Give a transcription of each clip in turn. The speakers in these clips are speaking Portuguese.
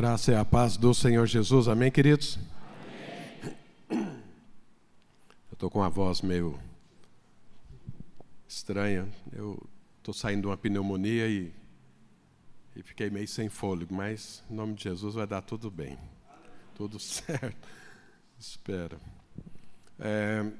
graça e a paz do Senhor Jesus. Amém, queridos? Amém. Eu estou com a voz meio estranha. Eu estou saindo de uma pneumonia e, e fiquei meio sem fôlego, mas em nome de Jesus vai dar tudo bem. Tudo certo. Espera. É,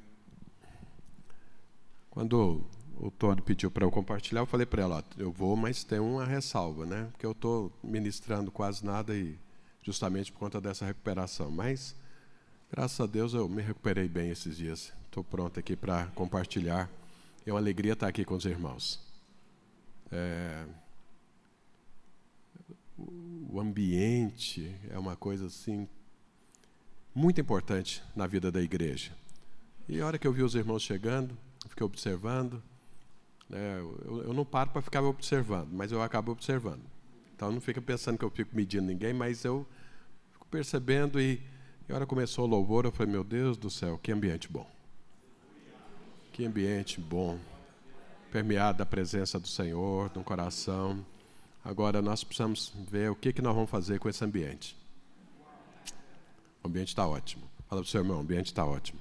quando o Tony pediu para eu compartilhar, eu falei para ela, eu vou, mas tem uma ressalva, né? Porque eu estou ministrando quase nada e justamente por conta dessa recuperação. Mas, graças a Deus, eu me recuperei bem esses dias. Estou pronto aqui para compartilhar. É uma alegria estar aqui com os irmãos. É... O ambiente é uma coisa assim muito importante na vida da igreja. E a hora que eu vi os irmãos chegando, fiquei observando, é, eu, eu, não paro para ficar observando, mas eu acabo observando. Então não fica pensando que eu fico medindo ninguém, mas eu fico percebendo e, e a hora começou o louvor, eu falei, meu Deus do céu, que ambiente bom. Que ambiente bom. Permeado da presença do Senhor, no coração. Agora nós precisamos ver o que, que nós vamos fazer com esse ambiente. O ambiente está ótimo. Fala para o seu irmão, o ambiente está ótimo.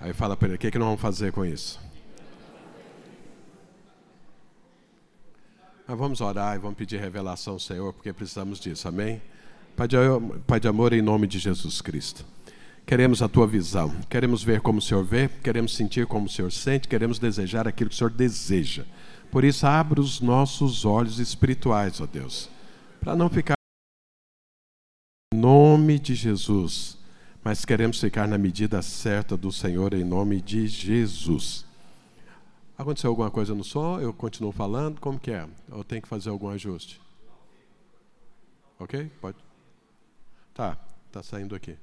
Aí fala para ele, o que, que nós vamos fazer com isso? Mas vamos orar e vamos pedir revelação Senhor, porque precisamos disso, amém? Pai de, Pai de amor, em nome de Jesus Cristo. Queremos a tua visão, queremos ver como o Senhor vê, queremos sentir como o Senhor sente, queremos desejar aquilo que o Senhor deseja. Por isso, abra os nossos olhos espirituais, ó Deus, para não ficar em nome de Jesus, mas queremos ficar na medida certa do Senhor, em nome de Jesus. Aconteceu alguma coisa no som? Eu continuo falando? Como que é? Ou tem que fazer algum ajuste? Ok? Pode? Tá, tá saindo aqui.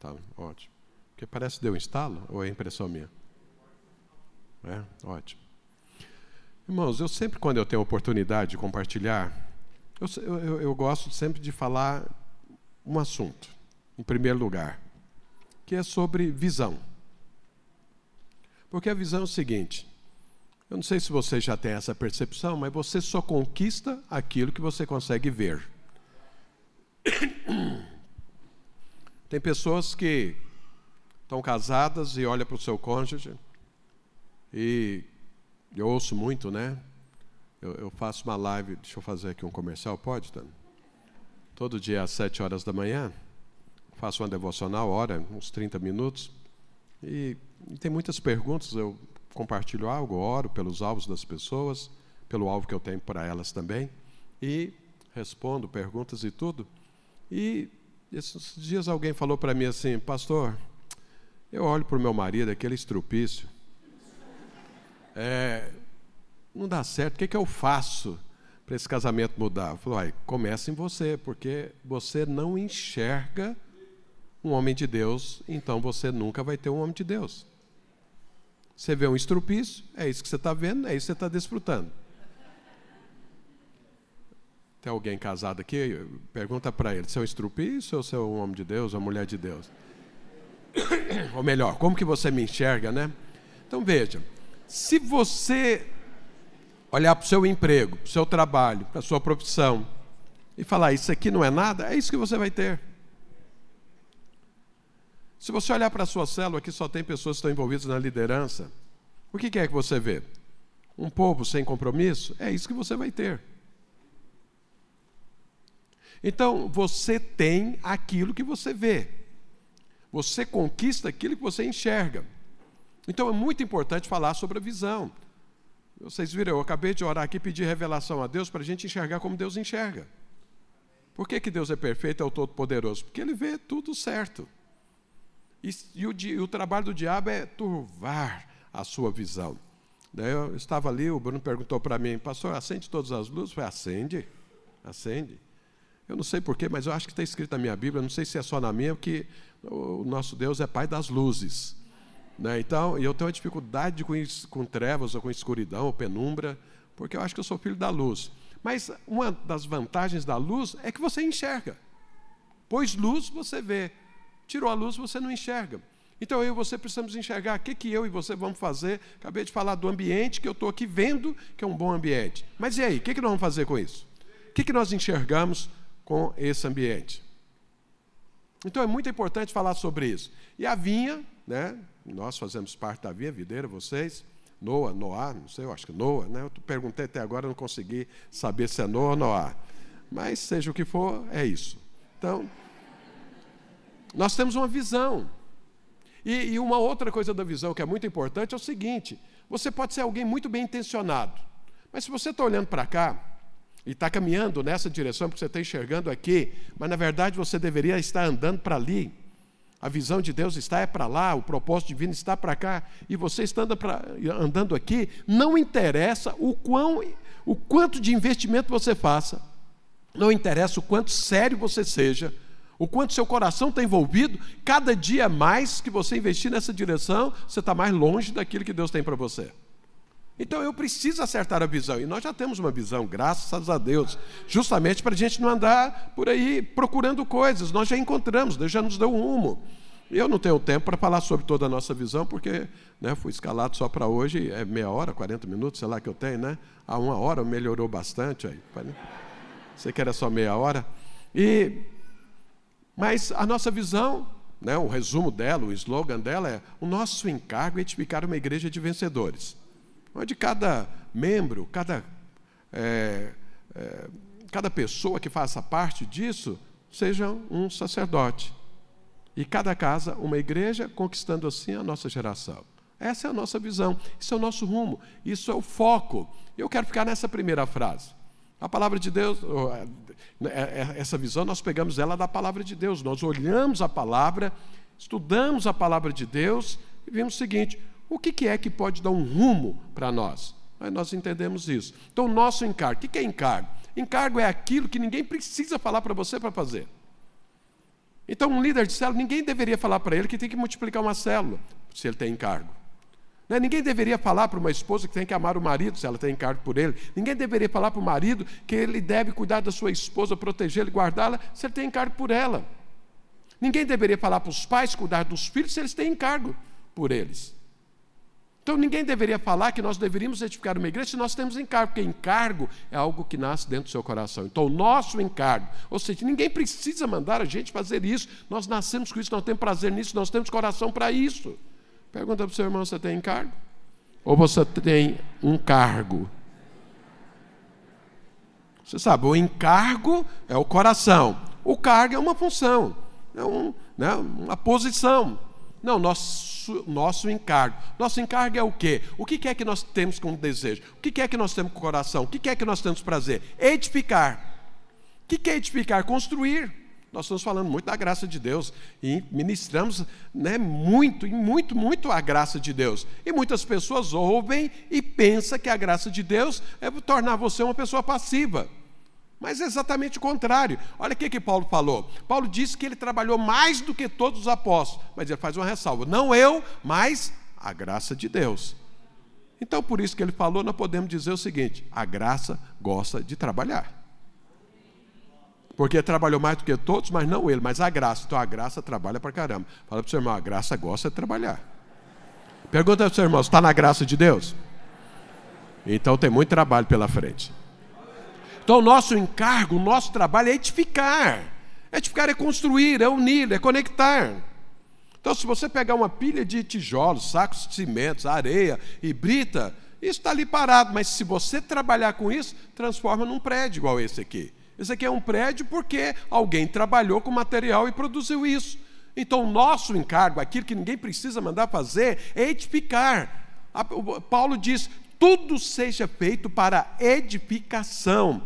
Tá, ótimo. Porque parece que deu instalo, ou é impressão minha? É, ótimo. Irmãos, eu sempre, quando eu tenho oportunidade de compartilhar, eu, eu, eu gosto sempre de falar um assunto, em primeiro lugar, que é sobre visão. Porque a visão é o seguinte: eu não sei se você já tem essa percepção, mas você só conquista aquilo que você consegue ver. Tem pessoas que estão casadas e olham para o seu cônjuge e eu ouço muito, né? Eu, eu, faço uma live, deixa eu fazer aqui um comercial, pode, Tânia? Todo dia às sete horas da manhã, faço uma devocional, hora, uns 30 minutos, e e tem muitas perguntas, eu compartilho algo, oro pelos alvos das pessoas, pelo alvo que eu tenho para elas também, e respondo perguntas e tudo. E esses dias alguém falou para mim assim, pastor, eu olho para o meu marido, aquele estrupício, é, não dá certo, o que, que eu faço para esse casamento mudar? Eu falei, começa em você, porque você não enxerga um homem de Deus, então você nunca vai ter um homem de Deus. Você vê um estrupício, é isso que você está vendo, é isso que você está desfrutando. Tem alguém casado aqui? Pergunta para ele: se é um estrupício ou se é um homem de Deus ou mulher de Deus? ou melhor, como que você me enxerga, né? Então veja: se você olhar para o seu emprego, para o seu trabalho, para a sua profissão, e falar isso aqui não é nada, é isso que você vai ter. Se você olhar para a sua célula, aqui só tem pessoas que estão envolvidas na liderança. O que é que você vê? Um povo sem compromisso? É isso que você vai ter. Então, você tem aquilo que você vê. Você conquista aquilo que você enxerga. Então, é muito importante falar sobre a visão. Vocês viram, eu acabei de orar aqui e pedir revelação a Deus para a gente enxergar como Deus enxerga. Por que, que Deus é perfeito, é o Todo-Poderoso? Porque Ele vê tudo certo. E, e, o, e, o, trabalho do diabo é turvar a sua visão. Daí eu estava ali, o Bruno perguntou para mim, pastor, acende todas as luzes? Eu falei, acende, acende. Eu não sei porquê, mas eu acho que está escrito na minha Bíblia, não sei se é só na minha, porque o nosso Deus é Pai das luzes. Né? Então, eu tenho uma dificuldade com, com trevas, ou com escuridão, ou penumbra, porque eu acho que eu sou filho da luz. Mas uma das vantagens da luz é que você enxerga. Pois luz você vê. Tirou a luz, você não enxerga. Então eu e você precisamos enxergar o que, que eu e você vamos fazer. Acabei de falar do ambiente que eu estou aqui vendo que é um bom ambiente. Mas e aí, o que, que nós vamos fazer com isso? O que, que nós enxergamos com esse ambiente? Então é muito importante falar sobre isso. E a vinha, né? Nós fazemos parte da vinha, videira, vocês. Noa, Noá, não sei, eu acho que Noa, né? Eu perguntei até agora, não consegui saber se é Noa ou Noá. Mas seja o que for, é isso. Então, nós temos uma visão. E, e uma outra coisa da visão que é muito importante é o seguinte: você pode ser alguém muito bem intencionado, mas se você está olhando para cá, e está caminhando nessa direção, porque você está enxergando aqui, mas na verdade você deveria estar andando para ali. A visão de Deus está é para lá, o propósito divino está para cá, e você está andando, pra, andando aqui, não interessa o, quão, o quanto de investimento você faça, não interessa o quanto sério você seja, o quanto seu coração está envolvido, cada dia mais que você investir nessa direção, você está mais longe daquilo que Deus tem para você. Então eu preciso acertar a visão. E nós já temos uma visão, graças a Deus, justamente para a gente não andar por aí procurando coisas. Nós já encontramos, Deus já nos deu um rumo. Eu não tenho tempo para falar sobre toda a nossa visão, porque né, fui escalado só para hoje, é meia hora, 40 minutos, sei lá que eu tenho, né? Há uma hora melhorou bastante aí. Você que era só meia hora. E, mas a nossa visão, né, o resumo dela, o slogan dela é: o nosso encargo é edificar uma igreja de vencedores onde cada membro, cada, é, é, cada pessoa que faça parte disso seja um sacerdote. E cada casa uma igreja, conquistando assim a nossa geração. Essa é a nossa visão, isso é o nosso rumo, isso é o foco. Eu quero ficar nessa primeira frase. A palavra de Deus, é, essa visão nós pegamos ela da palavra de Deus. Nós olhamos a palavra, estudamos a palavra de Deus e vimos o seguinte: o que é que pode dar um rumo para nós? Aí nós entendemos isso. Então, o nosso encargo. O que é encargo? Encargo é aquilo que ninguém precisa falar para você para fazer. Então, um líder de célula, ninguém deveria falar para ele que tem que multiplicar uma célula, se ele tem encargo. Né? Ninguém deveria falar para uma esposa que tem que amar o marido, se ela tem encargo por ele. Ninguém deveria falar para o marido que ele deve cuidar da sua esposa, protegê-la e guardá-la, se ele tem encargo por ela. Ninguém deveria falar para os pais cuidar dos filhos, se eles têm encargo por eles. Então ninguém deveria falar que nós deveríamos edificar uma igreja se nós temos encargo, porque encargo é algo que nasce dentro do seu coração. Então o nosso encargo, ou seja, ninguém precisa mandar a gente fazer isso, nós nascemos com isso, nós temos prazer nisso, nós temos coração para isso. Pergunta para o seu irmão: você tem encargo? Ou você tem um cargo? Você sabe, o encargo é o coração, o cargo é uma função, é um, né, uma posição. Não, nosso, nosso encargo. Nosso encargo é o quê? O que é que nós temos como desejo? O que é que nós temos com o coração? O que é que nós temos prazer? Edificar. O que é edificar? Construir. Nós estamos falando muito da graça de Deus e ministramos né, muito, e muito, muito a graça de Deus. E muitas pessoas ouvem e pensam que a graça de Deus é tornar você uma pessoa passiva. Mas é exatamente o contrário. Olha o que, que Paulo falou. Paulo disse que ele trabalhou mais do que todos os apóstolos, mas ele faz uma ressalva: não eu, mas a graça de Deus. Então, por isso que ele falou, nós podemos dizer o seguinte: a graça gosta de trabalhar. Porque trabalhou mais do que todos, mas não ele, mas a graça. Então a graça trabalha para caramba. Fala para o seu irmão: a graça gosta de trabalhar. Pergunta para o seu irmão: está na graça de Deus? Então tem muito trabalho pela frente. Então, o nosso encargo, o nosso trabalho é edificar. Edificar é construir, é unir, é conectar. Então, se você pegar uma pilha de tijolos, sacos de cimentos, areia e brita, isso está ali parado, mas se você trabalhar com isso, transforma num prédio igual esse aqui. Esse aqui é um prédio porque alguém trabalhou com material e produziu isso. Então, o nosso encargo, aquilo que ninguém precisa mandar fazer, é edificar. Paulo diz: tudo seja feito para edificação.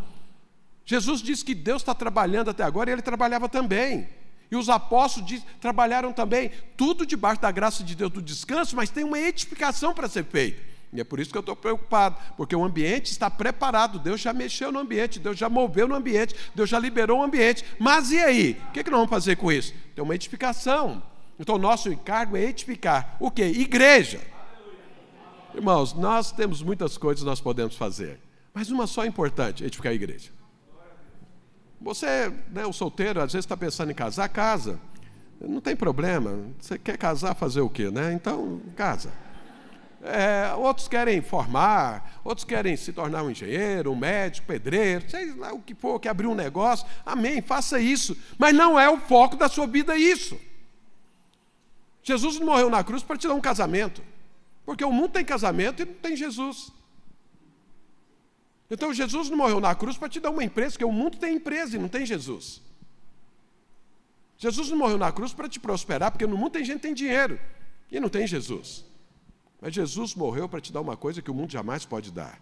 Jesus disse que Deus está trabalhando até agora e ele trabalhava também. E os apóstolos diz, trabalharam também, tudo debaixo da graça de Deus do descanso, mas tem uma edificação para ser feita. E é por isso que eu estou preocupado, porque o ambiente está preparado, Deus já mexeu no ambiente, Deus já moveu no ambiente, Deus já liberou o ambiente. Mas e aí? O que, é que nós vamos fazer com isso? Tem uma edificação. Então, nosso encargo é edificar. O que? Igreja. Irmãos, nós temos muitas coisas que nós podemos fazer, mas uma só é importante: edificar a igreja. Você, né, o solteiro, às vezes está pensando em casar, casa. Não tem problema. Você quer casar, fazer o quê, né? Então, casa. É, outros querem formar, outros querem se tornar um engenheiro, um médico, pedreiro, sei lá o que for, que abrir um negócio. Amém, faça isso. Mas não é o foco da sua vida isso. Jesus não morreu na cruz para te dar um casamento. Porque o mundo tem casamento e não tem Jesus. Então Jesus não morreu na cruz para te dar uma empresa, porque o mundo tem empresa e não tem Jesus. Jesus não morreu na cruz para te prosperar, porque no mundo tem gente que tem dinheiro e não tem Jesus. Mas Jesus morreu para te dar uma coisa que o mundo jamais pode dar.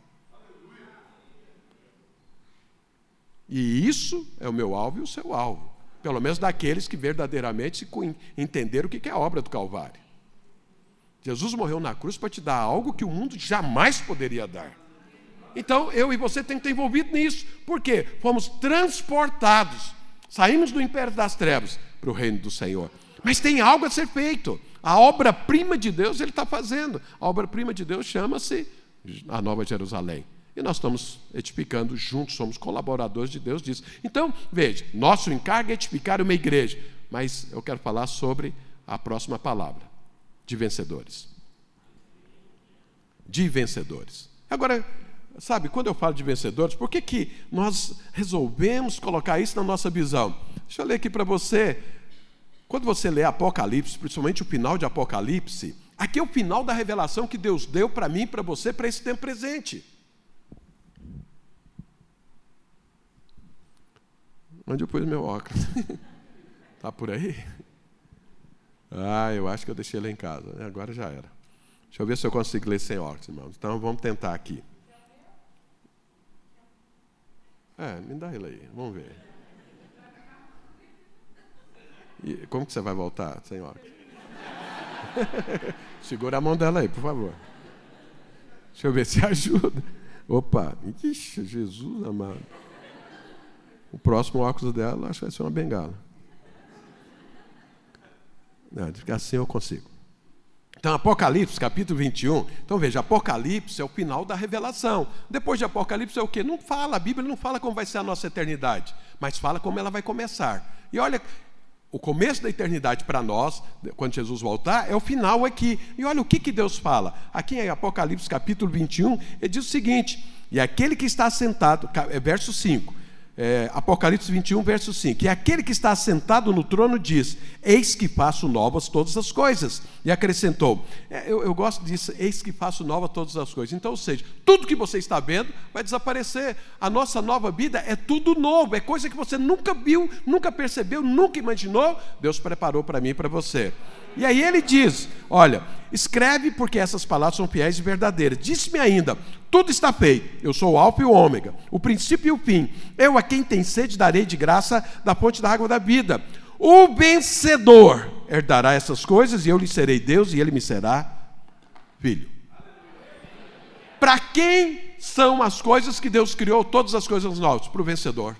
E isso é o meu alvo e o seu alvo. Pelo menos daqueles que verdadeiramente entenderam o que é a obra do Calvário. Jesus morreu na cruz para te dar algo que o mundo jamais poderia dar. Então, eu e você tem que estar envolvido nisso. Por quê? Fomos transportados. Saímos do império das trevas para o reino do Senhor. Mas tem algo a ser feito. A obra-prima de Deus ele está fazendo. A obra-prima de Deus chama-se a Nova Jerusalém. E nós estamos edificando juntos, somos colaboradores de Deus disso. Então, veja, nosso encargo é edificar uma igreja. Mas eu quero falar sobre a próxima palavra: de vencedores. De vencedores. Agora, sabe, quando eu falo de vencedores, por que, que nós resolvemos colocar isso na nossa visão? Deixa eu ler aqui para você quando você lê Apocalipse, principalmente o final de Apocalipse, aqui é o final da revelação que Deus deu para mim e para você para esse tempo presente. Onde eu pus meu óculos? Está por aí? Ah, eu acho que eu deixei ele em casa. Né? Agora já era. Deixa eu ver se eu consigo ler sem óculos, irmãos. Então vamos tentar aqui. É, me dá ele aí. Vamos ver. E como que você vai voltar, senhora? Segura a mão dela aí, por favor. Deixa eu ver se ajuda. Opa, ixi, Jesus amado. O próximo óculos dela, acho que vai ser uma bengala. Não, assim eu consigo. Então, Apocalipse, capítulo 21. Então, veja, Apocalipse é o final da revelação. Depois de Apocalipse é o quê? Não fala, a Bíblia não fala como vai ser a nossa eternidade, mas fala como ela vai começar. E olha, o começo da eternidade para nós, quando Jesus voltar, é o final aqui. E olha o que, que Deus fala. Aqui em Apocalipse capítulo 21, ele diz o seguinte: E aquele que está sentado, é verso 5, é, Apocalipse 21, verso 5. E aquele que está sentado no trono diz: Eis que faço novas todas as coisas. E acrescentou: é, eu, eu, gosto disso, eis que faço novas todas as coisas. Então, ou seja, tudo que você está vendo vai desaparecer. A nossa nova vida é tudo novo, é coisa que você nunca viu, nunca percebeu, nunca imaginou. Deus preparou para mim e para você. E aí ele diz: Olha, escreve porque essas palavras são fiéis e verdadeiras. Disse-me ainda: Tudo está feito. Eu sou o Alfa e o Ômega, o princípio e o fim. Eu a quem tem sede darei de graça da fonte da água da vida. O vencedor herdará essas coisas, e eu lhe serei Deus, e ele me será filho. Para quem são as coisas que Deus criou, todas as coisas novas? Para o vencedor.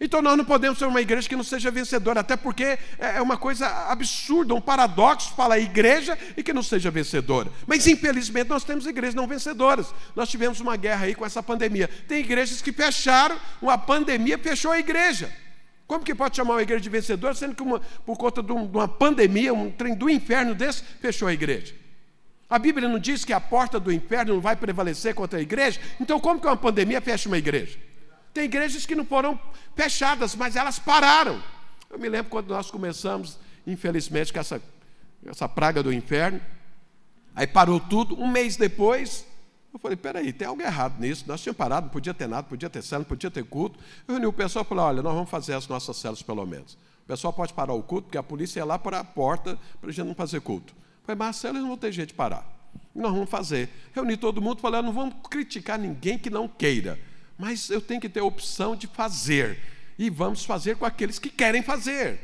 Então nós não podemos ser uma igreja que não seja vencedora, até porque é, é uma coisa absurda, um paradoxo falar igreja e que não seja vencedora. Mas infelizmente nós temos igrejas não vencedoras. Nós tivemos uma guerra aí com essa pandemia. Tem igrejas que fecharam, uma pandemia fechou a igreja. Como que pode chamar uma igreja de vencedora, sendo que uma, por conta de, uma pandemia, um trem do inferno desse, fechou a igreja? A Bíblia não diz que a porta do inferno não vai prevalecer contra a igreja? Então, como que uma pandemia fecha uma igreja? Tem igrejas que não foram fechadas, mas elas pararam. Eu me lembro quando nós começamos, infelizmente, com essa, essa praga do inferno. Aí parou tudo. Um mês depois, eu falei: peraí, tem algo errado nisso. Nós tínhamos parado, não podia ter nada, podia ter célula, não podia ter culto. Eu reuni o pessoal e falei: olha, nós vamos fazer as nossas células pelo menos. O pessoal pode parar o culto, porque a polícia ia lá para a porta para a gente não fazer culto. Eu falei: mas as células não vão ter jeito de parar. Nós vamos fazer. Reuni todo mundo falei: não vamos criticar ninguém que não queira mas eu tenho que ter a opção de fazer. E vamos fazer com aqueles que querem fazer.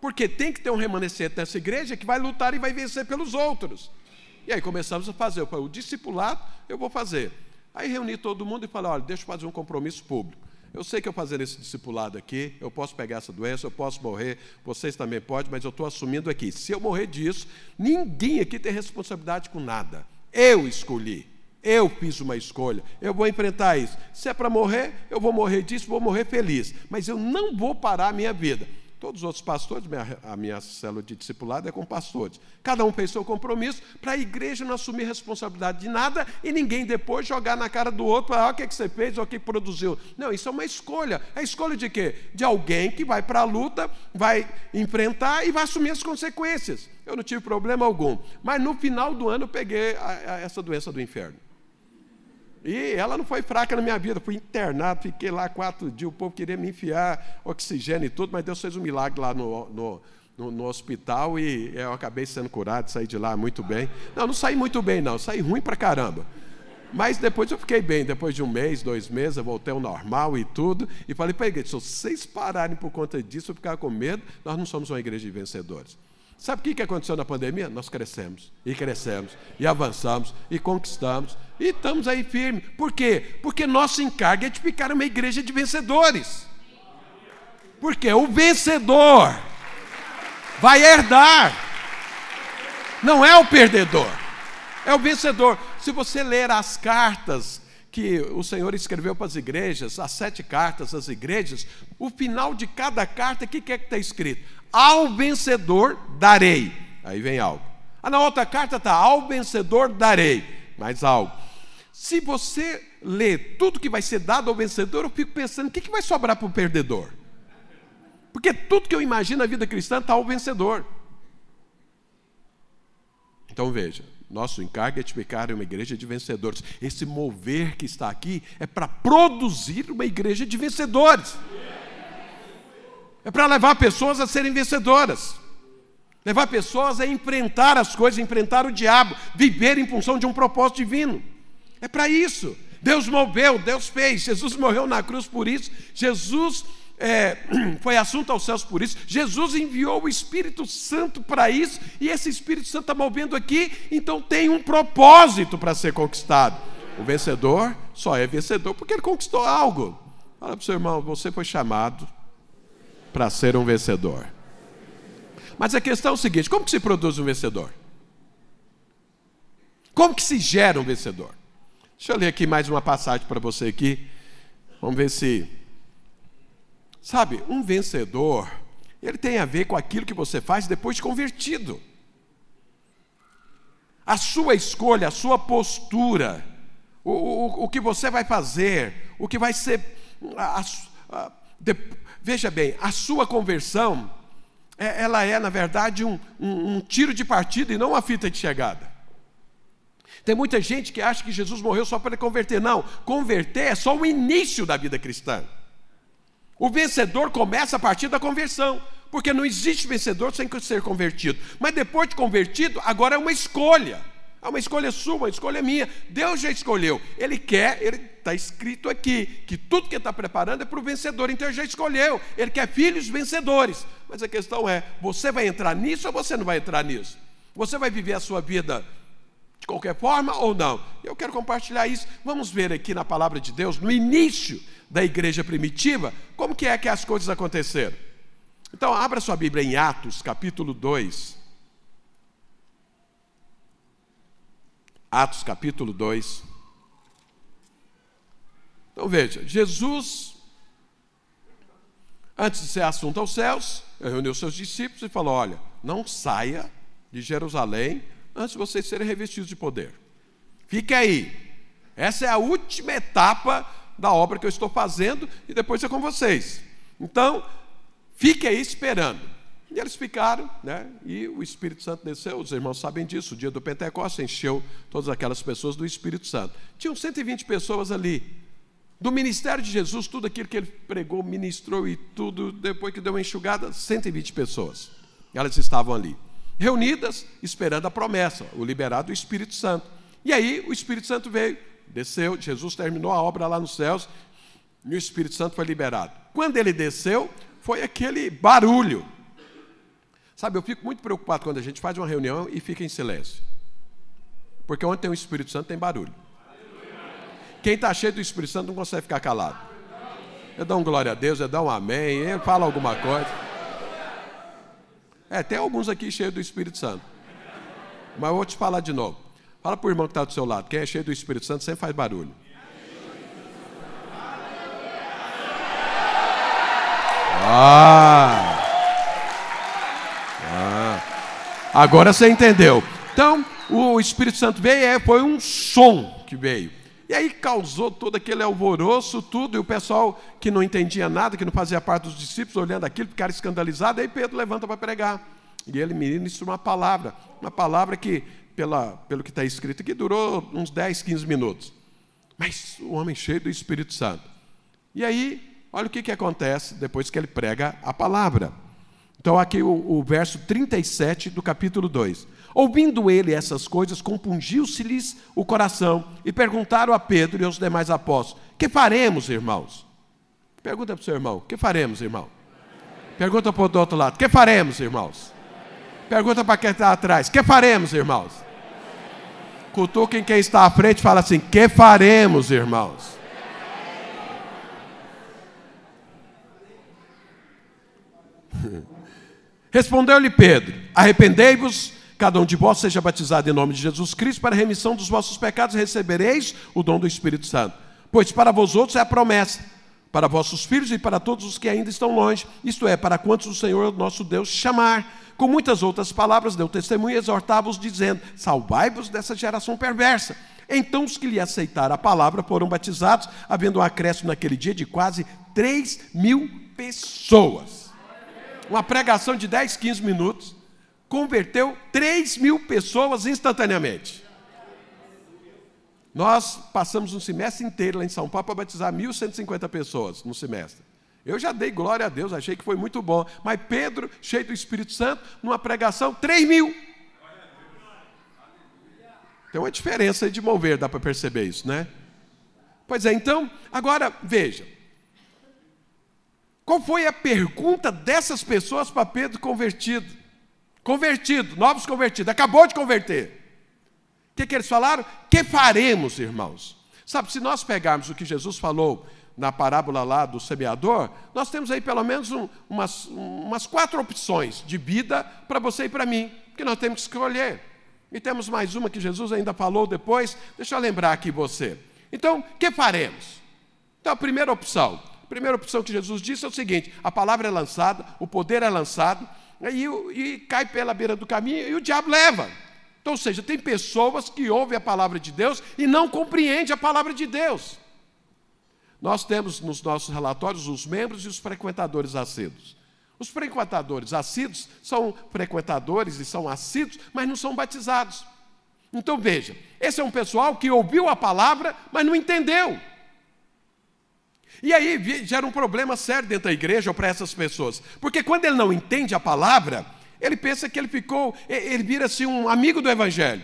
Porque tem que ter um remanescente nessa igreja que vai lutar e vai vencer pelos outros. E aí começamos a fazer. Eu falei, o discipulado eu vou fazer. Aí reuni todo mundo e falei, olha, deixa eu fazer um compromisso público. Eu sei que eu fazendo esse discipulado aqui, eu posso pegar essa doença, eu posso morrer, vocês também podem, mas eu estou assumindo aqui. Se eu morrer disso, ninguém aqui tem responsabilidade com nada. Eu escolhi. Eu fiz uma escolha, eu vou enfrentar isso. Se é para morrer, eu vou morrer disso, vou morrer feliz. Mas eu não vou parar a minha vida. Todos os outros pastores, minha, a minha célula de discipulado é com pastores. Cada um fez seu compromisso para a igreja não assumir responsabilidade de nada e ninguém depois jogar na cara do outro, ah, o que, é que você fez, o que produziu. Não, isso é uma escolha. É escolha de quê? De alguém que vai para a luta, vai enfrentar e vai assumir as consequências. Eu não tive problema algum. Mas no final do ano eu peguei a, a, essa doença do inferno. E ela não foi fraca na minha vida, fui internado, fiquei lá quatro dias, o povo queria me enfiar oxigênio e tudo, mas Deus fez um milagre lá no, no, no, no hospital e eu acabei sendo curado, saí de lá muito bem. Não, não saí muito bem não, saí ruim pra caramba. Mas depois eu fiquei bem, depois de um mês, dois meses, eu voltei ao normal e tudo. E falei para a igreja: se vocês pararem por conta disso, eu ficar com medo, nós não somos uma igreja de vencedores. Sabe o que aconteceu na pandemia? Nós crescemos, e crescemos, e avançamos, e conquistamos, e estamos aí firmes. Por quê? Porque nosso encargo é de ficar uma igreja de vencedores. Porque o vencedor vai herdar, não é o perdedor, é o vencedor. Se você ler as cartas que o Senhor escreveu para as igrejas, as sete cartas às igrejas, o final de cada carta, o que é que está escrito? Ao vencedor darei. Aí vem algo. Ah, na outra carta está: Ao vencedor darei. Mais algo. Se você lê tudo que vai ser dado ao vencedor, eu fico pensando: o que, que vai sobrar para o perdedor? Porque tudo que eu imagino na vida cristã está ao vencedor. Então veja, nosso encargo é ficar uma igreja de vencedores. Esse mover que está aqui é para produzir uma igreja de vencedores. É para levar pessoas a serem vencedoras. Levar pessoas a enfrentar as coisas, enfrentar o diabo, viver em função de um propósito divino. É para isso. Deus moveu, Deus fez. Jesus morreu na cruz por isso. Jesus é, foi assunto aos céus por isso. Jesus enviou o Espírito Santo para isso. E esse Espírito Santo está movendo aqui. Então tem um propósito para ser conquistado. O vencedor só é vencedor porque ele conquistou algo. Fala para o seu irmão: você foi chamado para ser um vencedor. Mas a questão é o seguinte: como que se produz um vencedor? Como que se gera um vencedor? Deixa eu ler aqui mais uma passagem para você aqui. Vamos ver se. Sabe, um vencedor, ele tem a ver com aquilo que você faz depois de convertido. A sua escolha, a sua postura, o, o, o que você vai fazer, o que vai ser. A, a, de, Veja bem, a sua conversão, é, ela é, na verdade, um, um, um tiro de partida e não uma fita de chegada. Tem muita gente que acha que Jesus morreu só para converter. Não, converter é só o início da vida cristã. O vencedor começa a partir da conversão, porque não existe vencedor sem ser convertido. Mas depois de convertido, agora é uma escolha. É uma escolha sua, uma escolha minha. Deus já escolheu. Ele quer, ele está escrito aqui, que tudo que está preparando é para o vencedor. Então ele já escolheu. Ele quer filhos vencedores. Mas a questão é: você vai entrar nisso ou você não vai entrar nisso? Você vai viver a sua vida de qualquer forma ou não? Eu quero compartilhar isso. Vamos ver aqui na palavra de Deus, no início da igreja primitiva, como que é que as coisas aconteceram. Então, abra sua Bíblia em Atos, capítulo 2. Atos capítulo 2. Então veja, Jesus, antes de ser assunto aos céus, reuniu seus discípulos e falou: Olha, não saia de Jerusalém antes de vocês serem revestidos de poder. Fique aí. Essa é a última etapa da obra que eu estou fazendo e depois é com vocês. Então, fique aí esperando. E eles ficaram, né? E o Espírito Santo desceu, os irmãos sabem disso. O dia do Pentecostes encheu todas aquelas pessoas do Espírito Santo. Tinham 120 pessoas ali. Do ministério de Jesus, tudo aquilo que ele pregou, ministrou e tudo, depois que deu uma enxugada, 120 pessoas. Elas estavam ali, reunidas, esperando a promessa, o liberado do Espírito Santo. E aí o Espírito Santo veio, desceu, Jesus terminou a obra lá nos céus, e o Espírito Santo foi liberado. Quando ele desceu, foi aquele barulho Sabe, eu fico muito preocupado quando a gente faz uma reunião e fica em silêncio. Porque onde tem o Espírito Santo tem barulho. Quem está cheio do Espírito Santo não consegue ficar calado. Eu dou um glória a Deus, eu dou um amém, ele fala alguma coisa. É, tem alguns aqui cheios do Espírito Santo. Mas eu vou te falar de novo. Fala para o irmão que está do seu lado. Quem é cheio do Espírito Santo sempre faz barulho. Ah! Agora você entendeu. Então, o Espírito Santo veio, foi um som que veio. E aí causou todo aquele alvoroço, tudo, e o pessoal que não entendia nada, que não fazia parte dos discípulos, olhando aquilo, ficaram escandalizados, aí Pedro levanta para pregar. E ele ministra uma palavra, uma palavra que, pela, pelo que está escrito aqui, durou uns 10, 15 minutos. Mas o homem cheio do Espírito Santo. E aí, olha o que, que acontece depois que ele prega a palavra. Então, aqui o, o verso 37 do capítulo 2. Ouvindo ele essas coisas, compungiu-se-lhes o coração e perguntaram a Pedro e aos demais apóstolos: Que faremos, irmãos? Pergunta para o seu irmão: Que faremos, irmão? Pergunta para o outro lado: Que faremos, irmãos? Pergunta para quem está atrás: Que faremos, irmãos? Cutuquem quem está à frente e fala assim: Que faremos, irmãos? Respondeu-lhe Pedro: Arrependei-vos, cada um de vós seja batizado em nome de Jesus Cristo para a remissão dos vossos pecados, recebereis o dom do Espírito Santo. Pois para vós outros é a promessa, para vossos filhos e para todos os que ainda estão longe, isto é, para quantos o Senhor nosso Deus chamar. Com muitas outras palavras, deu testemunho e exortava-os, dizendo: Salvai-vos dessa geração perversa. Então os que lhe aceitaram a palavra foram batizados, havendo um acréscimo naquele dia de quase 3 mil pessoas. Uma pregação de 10, 15 minutos converteu 3 mil pessoas instantaneamente. Nós passamos um semestre inteiro lá em São Paulo para batizar 1.150 pessoas no semestre. Eu já dei glória a Deus, achei que foi muito bom. Mas Pedro, cheio do Espírito Santo, numa pregação, 3 mil. Tem uma diferença de mover, dá para perceber isso, né? Pois é, então, agora veja. Qual foi a pergunta dessas pessoas para Pedro convertido? Convertido, novos convertidos, acabou de converter. O que, que eles falaram? Que faremos, irmãos? Sabe, se nós pegarmos o que Jesus falou na parábola lá do semeador, nós temos aí pelo menos um, umas, umas quatro opções de vida para você e para mim, que nós temos que escolher. E temos mais uma que Jesus ainda falou depois, deixa eu lembrar aqui você. Então, que faremos? Então, a primeira opção, a primeira opção que Jesus disse é o seguinte: a palavra é lançada, o poder é lançado, e, e cai pela beira do caminho e o diabo leva. Então, ou seja, tem pessoas que ouvem a palavra de Deus e não compreendem a palavra de Deus. Nós temos nos nossos relatórios os membros e os frequentadores assíduos. Os frequentadores assíduos são frequentadores e são assíduos, mas não são batizados. Então veja, esse é um pessoal que ouviu a palavra, mas não entendeu. E aí gera um problema sério dentro da igreja ou para essas pessoas. Porque quando ele não entende a palavra, ele pensa que ele ficou, ele vira assim um amigo do evangelho.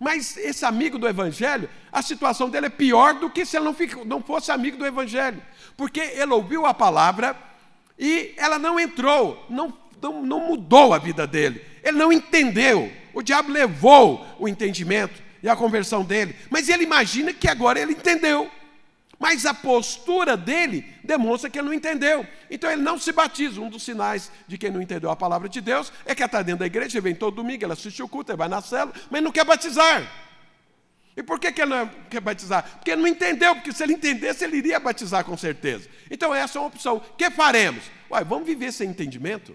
Mas esse amigo do Evangelho, a situação dele é pior do que se ele não, não fosse amigo do Evangelho. Porque ele ouviu a palavra e ela não entrou, não, não, não mudou a vida dele. Ele não entendeu. O diabo levou o entendimento e a conversão dele. Mas ele imagina que agora ele entendeu. Mas a postura dele demonstra que ele não entendeu. Então ele não se batiza. Um dos sinais de quem não entendeu a palavra de Deus é que está dentro da igreja, vem todo domingo, ele assiste o culto, ele vai na cela, mas não quer batizar. E por que, que ele não quer batizar? Porque ele não entendeu, porque se ele entendesse, ele iria batizar com certeza. Então essa é uma opção. O que faremos? Uai, vamos viver sem entendimento?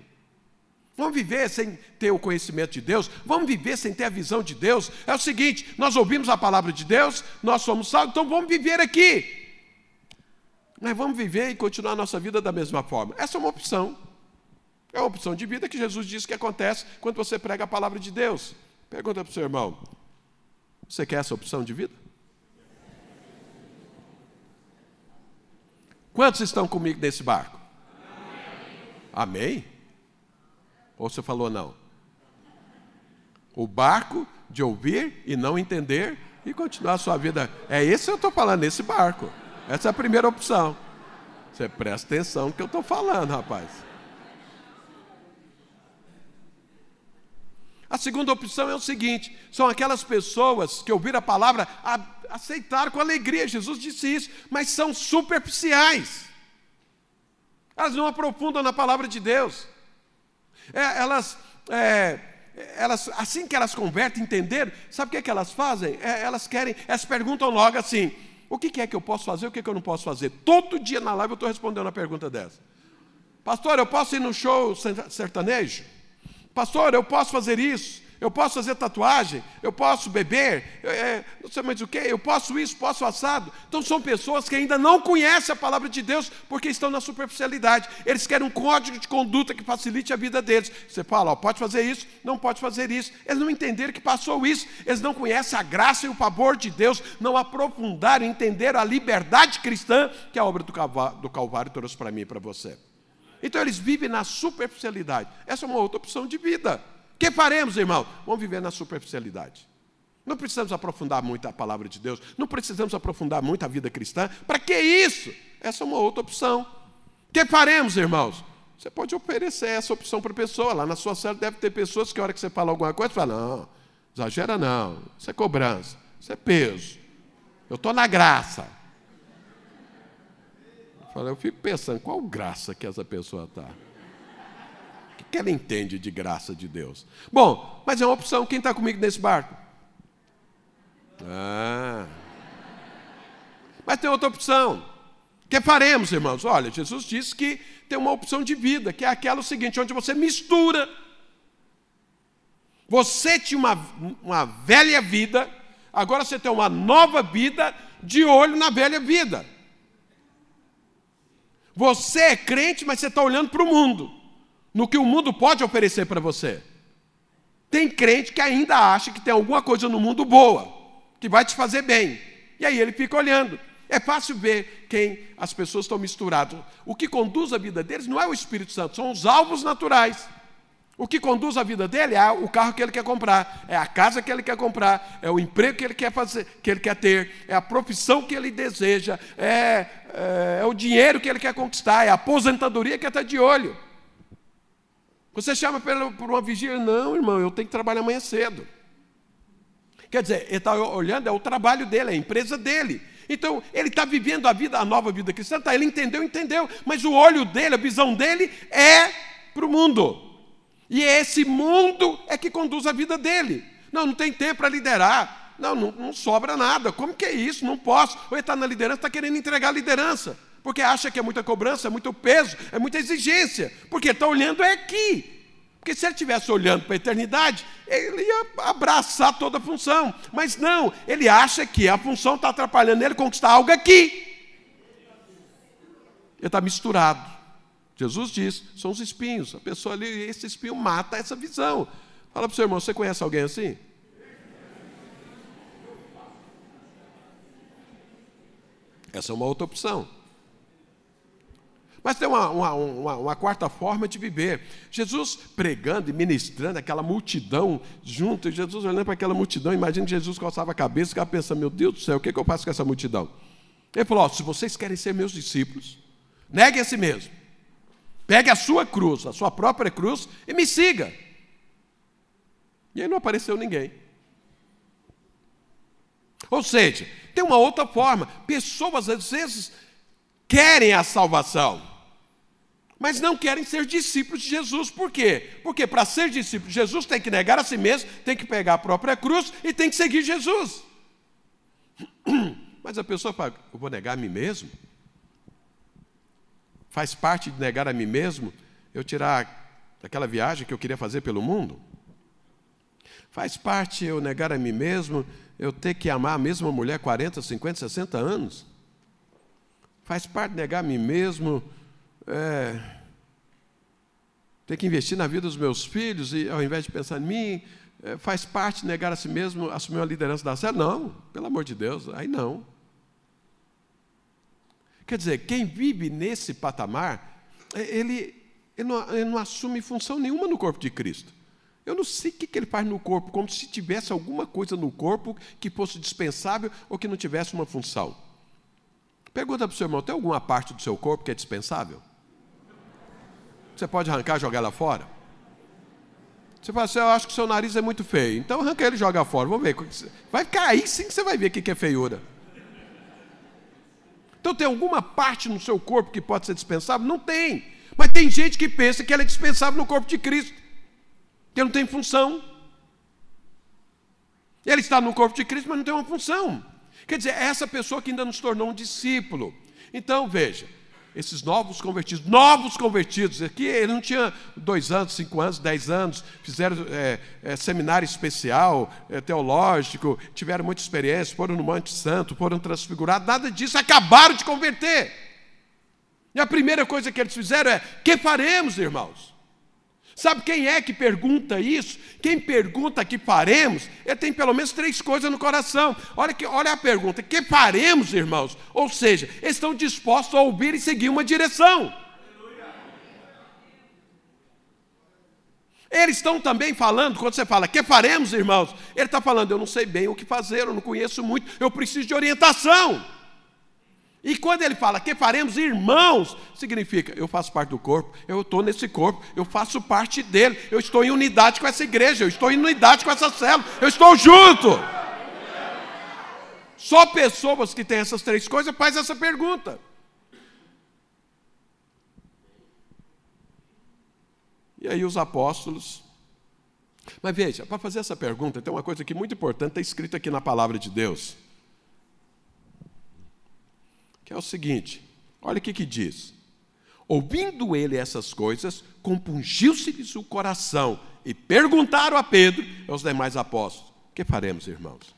Vamos viver sem ter o conhecimento de Deus? Vamos viver sem ter a visão de Deus? É o seguinte: nós ouvimos a palavra de Deus, nós somos salvos, então vamos viver aqui. Nós vamos viver e continuar a nossa vida da mesma forma. Essa é uma opção. É uma opção de vida que Jesus diz que acontece quando você prega a palavra de Deus. Pergunta para o seu irmão: você quer essa opção de vida? Quantos estão comigo nesse barco? Amém? Ou você falou não? O barco de ouvir e não entender e continuar a sua vida. É esse que eu estou falando, nesse barco. Essa é a primeira opção. Você presta atenção no que eu estou falando, rapaz. A segunda opção é o seguinte: são aquelas pessoas que ouviram a palavra, aceitaram com alegria, Jesus disse isso, mas são superficiais. Elas não aprofundam na palavra de Deus. É, elas, é, elas, assim que elas convertem, entenderam, sabe o que, é que elas fazem? É, elas querem, elas perguntam logo assim: o que é que eu posso fazer, o que é que eu não posso fazer? Todo dia na live eu estou respondendo uma pergunta dessa. Pastor, eu posso ir no show sertanejo? Pastor, eu posso fazer isso? Eu posso fazer tatuagem, eu posso beber, é, não sei mais o que, eu posso isso, posso assado. Então são pessoas que ainda não conhecem a palavra de Deus porque estão na superficialidade. Eles querem um código de conduta que facilite a vida deles. Você fala, ó, pode fazer isso, não pode fazer isso. Eles não entenderam que passou isso, eles não conhecem a graça e o favor de Deus, não aprofundaram, entenderam a liberdade cristã que a obra do Calvário trouxe para mim e para você. Então eles vivem na superficialidade. Essa é uma outra opção de vida. Que faremos, irmão? Vamos viver na superficialidade. Não precisamos aprofundar muito a palavra de Deus, não precisamos aprofundar muito a vida cristã. Para que isso? Essa é uma outra opção. Que faremos, irmãos? Você pode oferecer essa opção para a pessoa. Lá na sua célula deve ter pessoas que, a hora que você fala alguma coisa, fala: não, exagera não, isso é cobrança, isso é peso. Eu estou na graça. Eu fico pensando, qual graça que essa pessoa está? Que ela entende de graça de Deus? Bom, mas é uma opção. Quem está comigo nesse barco? Ah. Mas tem outra opção. Que faremos, irmãos? Olha, Jesus disse que tem uma opção de vida, que é aquela seguinte, onde você mistura. Você tinha uma, uma velha vida, agora você tem uma nova vida de olho na velha vida. Você é crente, mas você está olhando para o mundo no que o mundo pode oferecer para você. Tem crente que ainda acha que tem alguma coisa no mundo boa, que vai te fazer bem. E aí ele fica olhando. É fácil ver quem as pessoas estão misturadas. O que conduz a vida deles não é o Espírito Santo, são os alvos naturais. O que conduz a vida dele é o carro que ele quer comprar, é a casa que ele quer comprar, é o emprego que ele quer fazer, que ele quer ter, é a profissão que ele deseja, é, é, é o dinheiro que ele quer conquistar, é a aposentadoria que está de olho. Você chama por uma vigília? Não, irmão, eu tenho que trabalhar amanhã cedo. Quer dizer, ele está olhando, é o trabalho dele, é a empresa dele. Então, ele está vivendo a vida, a nova vida cristã, tá, ele entendeu, entendeu, mas o olho dele, a visão dele é para o mundo. E esse mundo é que conduz a vida dele. Não, não tem tempo para liderar. Não, não, não, sobra nada. Como que é isso? Não posso. Ou ele está na liderança, está querendo entregar a liderança porque acha que é muita cobrança, é muito peso, é muita exigência, porque está olhando é aqui. Porque se ele estivesse olhando para a eternidade, ele ia abraçar toda a função. Mas não, ele acha que a função está atrapalhando ele conquistar algo aqui. Ele está misturado. Jesus diz: são os espinhos. A pessoa ali, esse espinho mata essa visão. Fala para o seu irmão: você conhece alguém assim? Essa é uma outra opção. Mas tem uma, uma, uma, uma, quarta forma de viver. Jesus pregando e ministrando aquela multidão junto, e Jesus olhando para aquela multidão, imagina Jesus coçava a cabeça e ficava pensando: meu Deus do céu, o que, é que eu faço com essa multidão? Ele falou: se vocês querem ser meus discípulos, negue a si mesmo. Pegue a sua cruz, a sua própria cruz, e me siga. E aí não apareceu ninguém. Ou seja, tem uma outra forma. Pessoas às vezes querem a salvação mas não querem ser discípulos de Jesus. Por quê? Porque para ser discípulo de Jesus tem que negar a si mesmo, tem que pegar a própria cruz e tem que seguir Jesus. Mas a pessoa fala: Eu vou negar a mim mesmo? Faz parte de negar a mim mesmo eu tirar aquela viagem que eu queria fazer pelo mundo? Faz parte eu negar a mim mesmo eu ter que amar a mesma mulher 40, 50, 60 anos? Faz parte negar a mim mesmo é, ter que investir na vida dos meus filhos e ao invés de pensar em mim, é, faz parte negar a si mesmo, assumir a liderança da célula? Não, pelo amor de Deus, aí não. Quer dizer, quem vive nesse patamar, é, ele, ele, não, ele não assume função nenhuma no corpo de Cristo. Eu não sei o que ele faz no corpo, como se tivesse alguma coisa no corpo que fosse dispensável ou que não tivesse uma função. Pergunta para o seu irmão: tem alguma parte do seu corpo que é dispensável? Você pode arrancar e jogar ela fora? Você fala assim, eu acho que seu nariz é muito feio. Então arranca ele e joga fora. Vamos ver. Vai cair sim que você vai ver o que é feiura. Então tem alguma parte no seu corpo que pode ser dispensável? Não tem. Mas tem gente que pensa que ela é dispensável no corpo de Cristo. Que não tem função. Ele está no corpo de Cristo, mas não tem uma função. Quer dizer, é essa pessoa que ainda nos tornou um discípulo. Então, veja, esses novos convertidos, novos convertidos, aqui ele não tinha dois anos, cinco anos, dez anos, fizeram é, é, seminário especial, é, teológico, tiveram muita experiência, foram no Monte Santo, foram transfigurados, nada disso, acabaram de converter. E a primeira coisa que eles fizeram é: que faremos, irmãos? Sabe quem é que pergunta isso? Quem pergunta que faremos, ele tem pelo menos três coisas no coração. Olha, que, olha a pergunta: que faremos, irmãos? Ou seja, eles estão dispostos a ouvir e seguir uma direção. Eles estão também falando, quando você fala, que faremos, irmãos? Ele está falando, eu não sei bem o que fazer, eu não conheço muito, eu preciso de orientação. E quando ele fala que faremos irmãos, significa eu faço parte do corpo, eu estou nesse corpo, eu faço parte dele, eu estou em unidade com essa igreja, eu estou em unidade com essa célula, eu estou junto. Só pessoas que têm essas três coisas faz essa pergunta. E aí os apóstolos. Mas veja, para fazer essa pergunta, tem uma coisa que muito importante, está escrito aqui na palavra de Deus que é o seguinte: olha o que, que diz. Ouvindo ele essas coisas, compungiu-se-lhes o coração e perguntaram a Pedro e aos demais apóstolos: Que faremos, irmãos?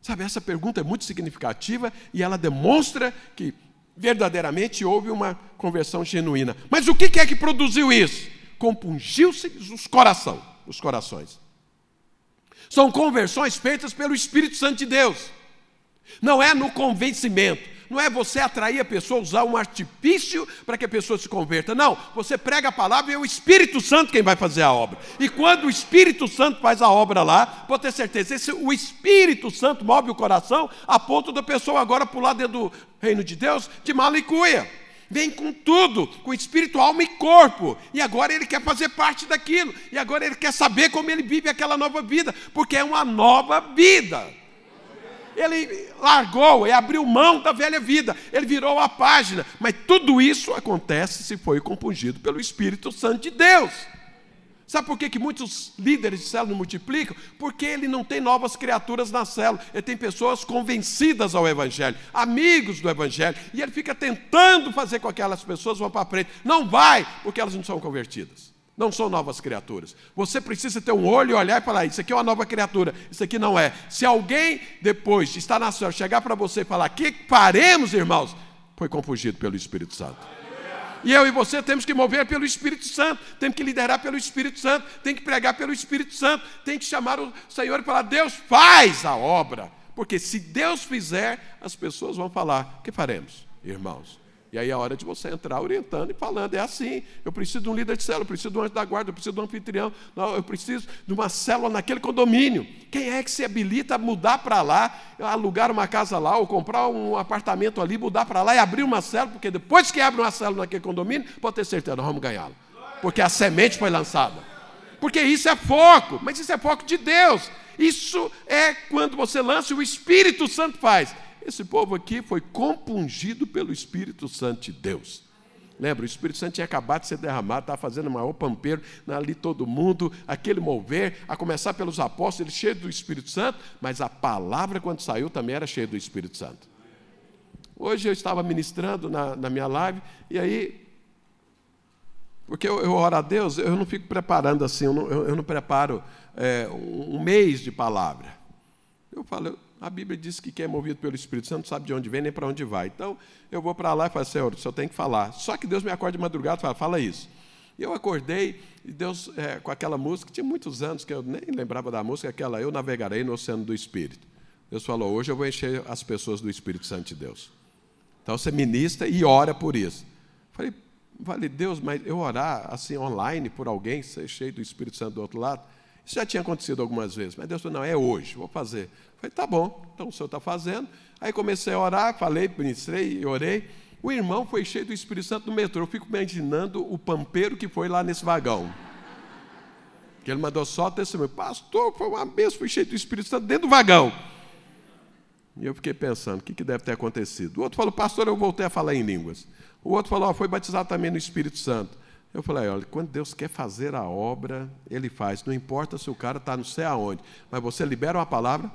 Sabe, essa pergunta é muito significativa e ela demonstra que verdadeiramente houve uma conversão genuína. Mas o que é que produziu isso? Compungiu-se-lhes os coração, os corações. São conversões feitas pelo Espírito Santo de Deus. Não é no convencimento, não é você atrair a pessoa, usar um artifício para que a pessoa se converta. Não, você prega a palavra e é o Espírito Santo quem vai fazer a obra. E quando o Espírito Santo faz a obra lá, pode ter certeza, esse, o Espírito Santo move o coração a ponto da pessoa agora pular dentro do reino de Deus de malicuia. Vem com tudo, com espírito, alma e corpo. E agora ele quer fazer parte daquilo. E agora ele quer saber como ele vive aquela nova vida, porque é uma nova vida ele largou e abriu mão da velha vida, ele virou a página. Mas tudo isso acontece se foi compungido pelo Espírito Santo de Deus. Sabe por que, que muitos líderes de célula não multiplicam? Porque ele não tem novas criaturas na célula, ele tem pessoas convencidas ao Evangelho, amigos do Evangelho, e ele fica tentando fazer com que aquelas pessoas vão para frente. Não vai, porque elas não são convertidas. Não são novas criaturas. Você precisa ter um olho e olhar e falar: Isso aqui é uma nova criatura, isso aqui não é. Se alguém, depois de estar na céu, chegar para você e falar: Que faremos, irmãos? Foi compungido pelo Espírito Santo. E eu e você temos que mover pelo Espírito Santo, temos que liderar pelo Espírito Santo, tem que pregar pelo Espírito Santo, tem que chamar o Senhor e falar: Deus faz a obra. Porque se Deus fizer, as pessoas vão falar: Que faremos, irmãos? E aí é hora de você entrar orientando e falando. É assim. Eu preciso de um líder de célula, eu preciso de um anjo da guarda, eu preciso de um anfitrião, eu preciso de uma célula naquele condomínio. Quem é que se habilita a mudar para lá, alugar uma casa lá, ou comprar um apartamento ali, mudar para lá e abrir uma célula? Porque depois que abre uma célula naquele condomínio, pode ter certeza, nós vamos ganhá-la. Porque a semente foi lançada. Porque isso é foco, mas isso é foco de Deus. Isso é quando você lança, o Espírito Santo faz. Esse povo aqui foi compungido pelo Espírito Santo de Deus. Lembra, o Espírito Santo tinha acabado de ser derramado, estava fazendo o maior pampeiro ali todo mundo, aquele mover, a começar pelos apóstolos, ele cheio do Espírito Santo, mas a palavra, quando saiu, também era cheia do Espírito Santo. Hoje eu estava ministrando na, na minha live, e aí, porque eu, eu oro a Deus, eu não fico preparando assim, eu não, eu, eu não preparo é, um mês de palavra. Eu falo, a Bíblia diz que quem é movido pelo Espírito Santo sabe de onde vem nem para onde vai. Então, eu vou para lá e falo, Senhor, Senhor tem que falar. Só que Deus me acorda de madrugada e fala, fala isso. E eu acordei, e Deus, é, com aquela música, tinha muitos anos que eu nem lembrava da música, aquela Eu Navegarei no Oceano do Espírito. Deus falou, hoje eu vou encher as pessoas do Espírito Santo de Deus. Então você ministra e ora por isso. Falei, vale Deus, mas eu orar assim online por alguém, ser cheio do Espírito Santo do outro lado, isso já tinha acontecido algumas vezes, mas Deus falou, não, é hoje, vou fazer. Falei, tá bom, então o senhor está fazendo. Aí comecei a orar, falei, ministrei e orei. O irmão foi cheio do Espírito Santo no metrô. Eu fico imaginando o pampeiro que foi lá nesse vagão. Que ele mandou só testemunho. Pastor, foi uma bênção, fui cheio do Espírito Santo dentro do vagão. E eu fiquei pensando, o que, que deve ter acontecido? O outro falou, pastor, eu voltei a falar em línguas. O outro falou, oh, foi batizado também no Espírito Santo. Eu falei, olha, quando Deus quer fazer a obra, Ele faz. Não importa se o cara está não sei aonde, mas você libera uma palavra,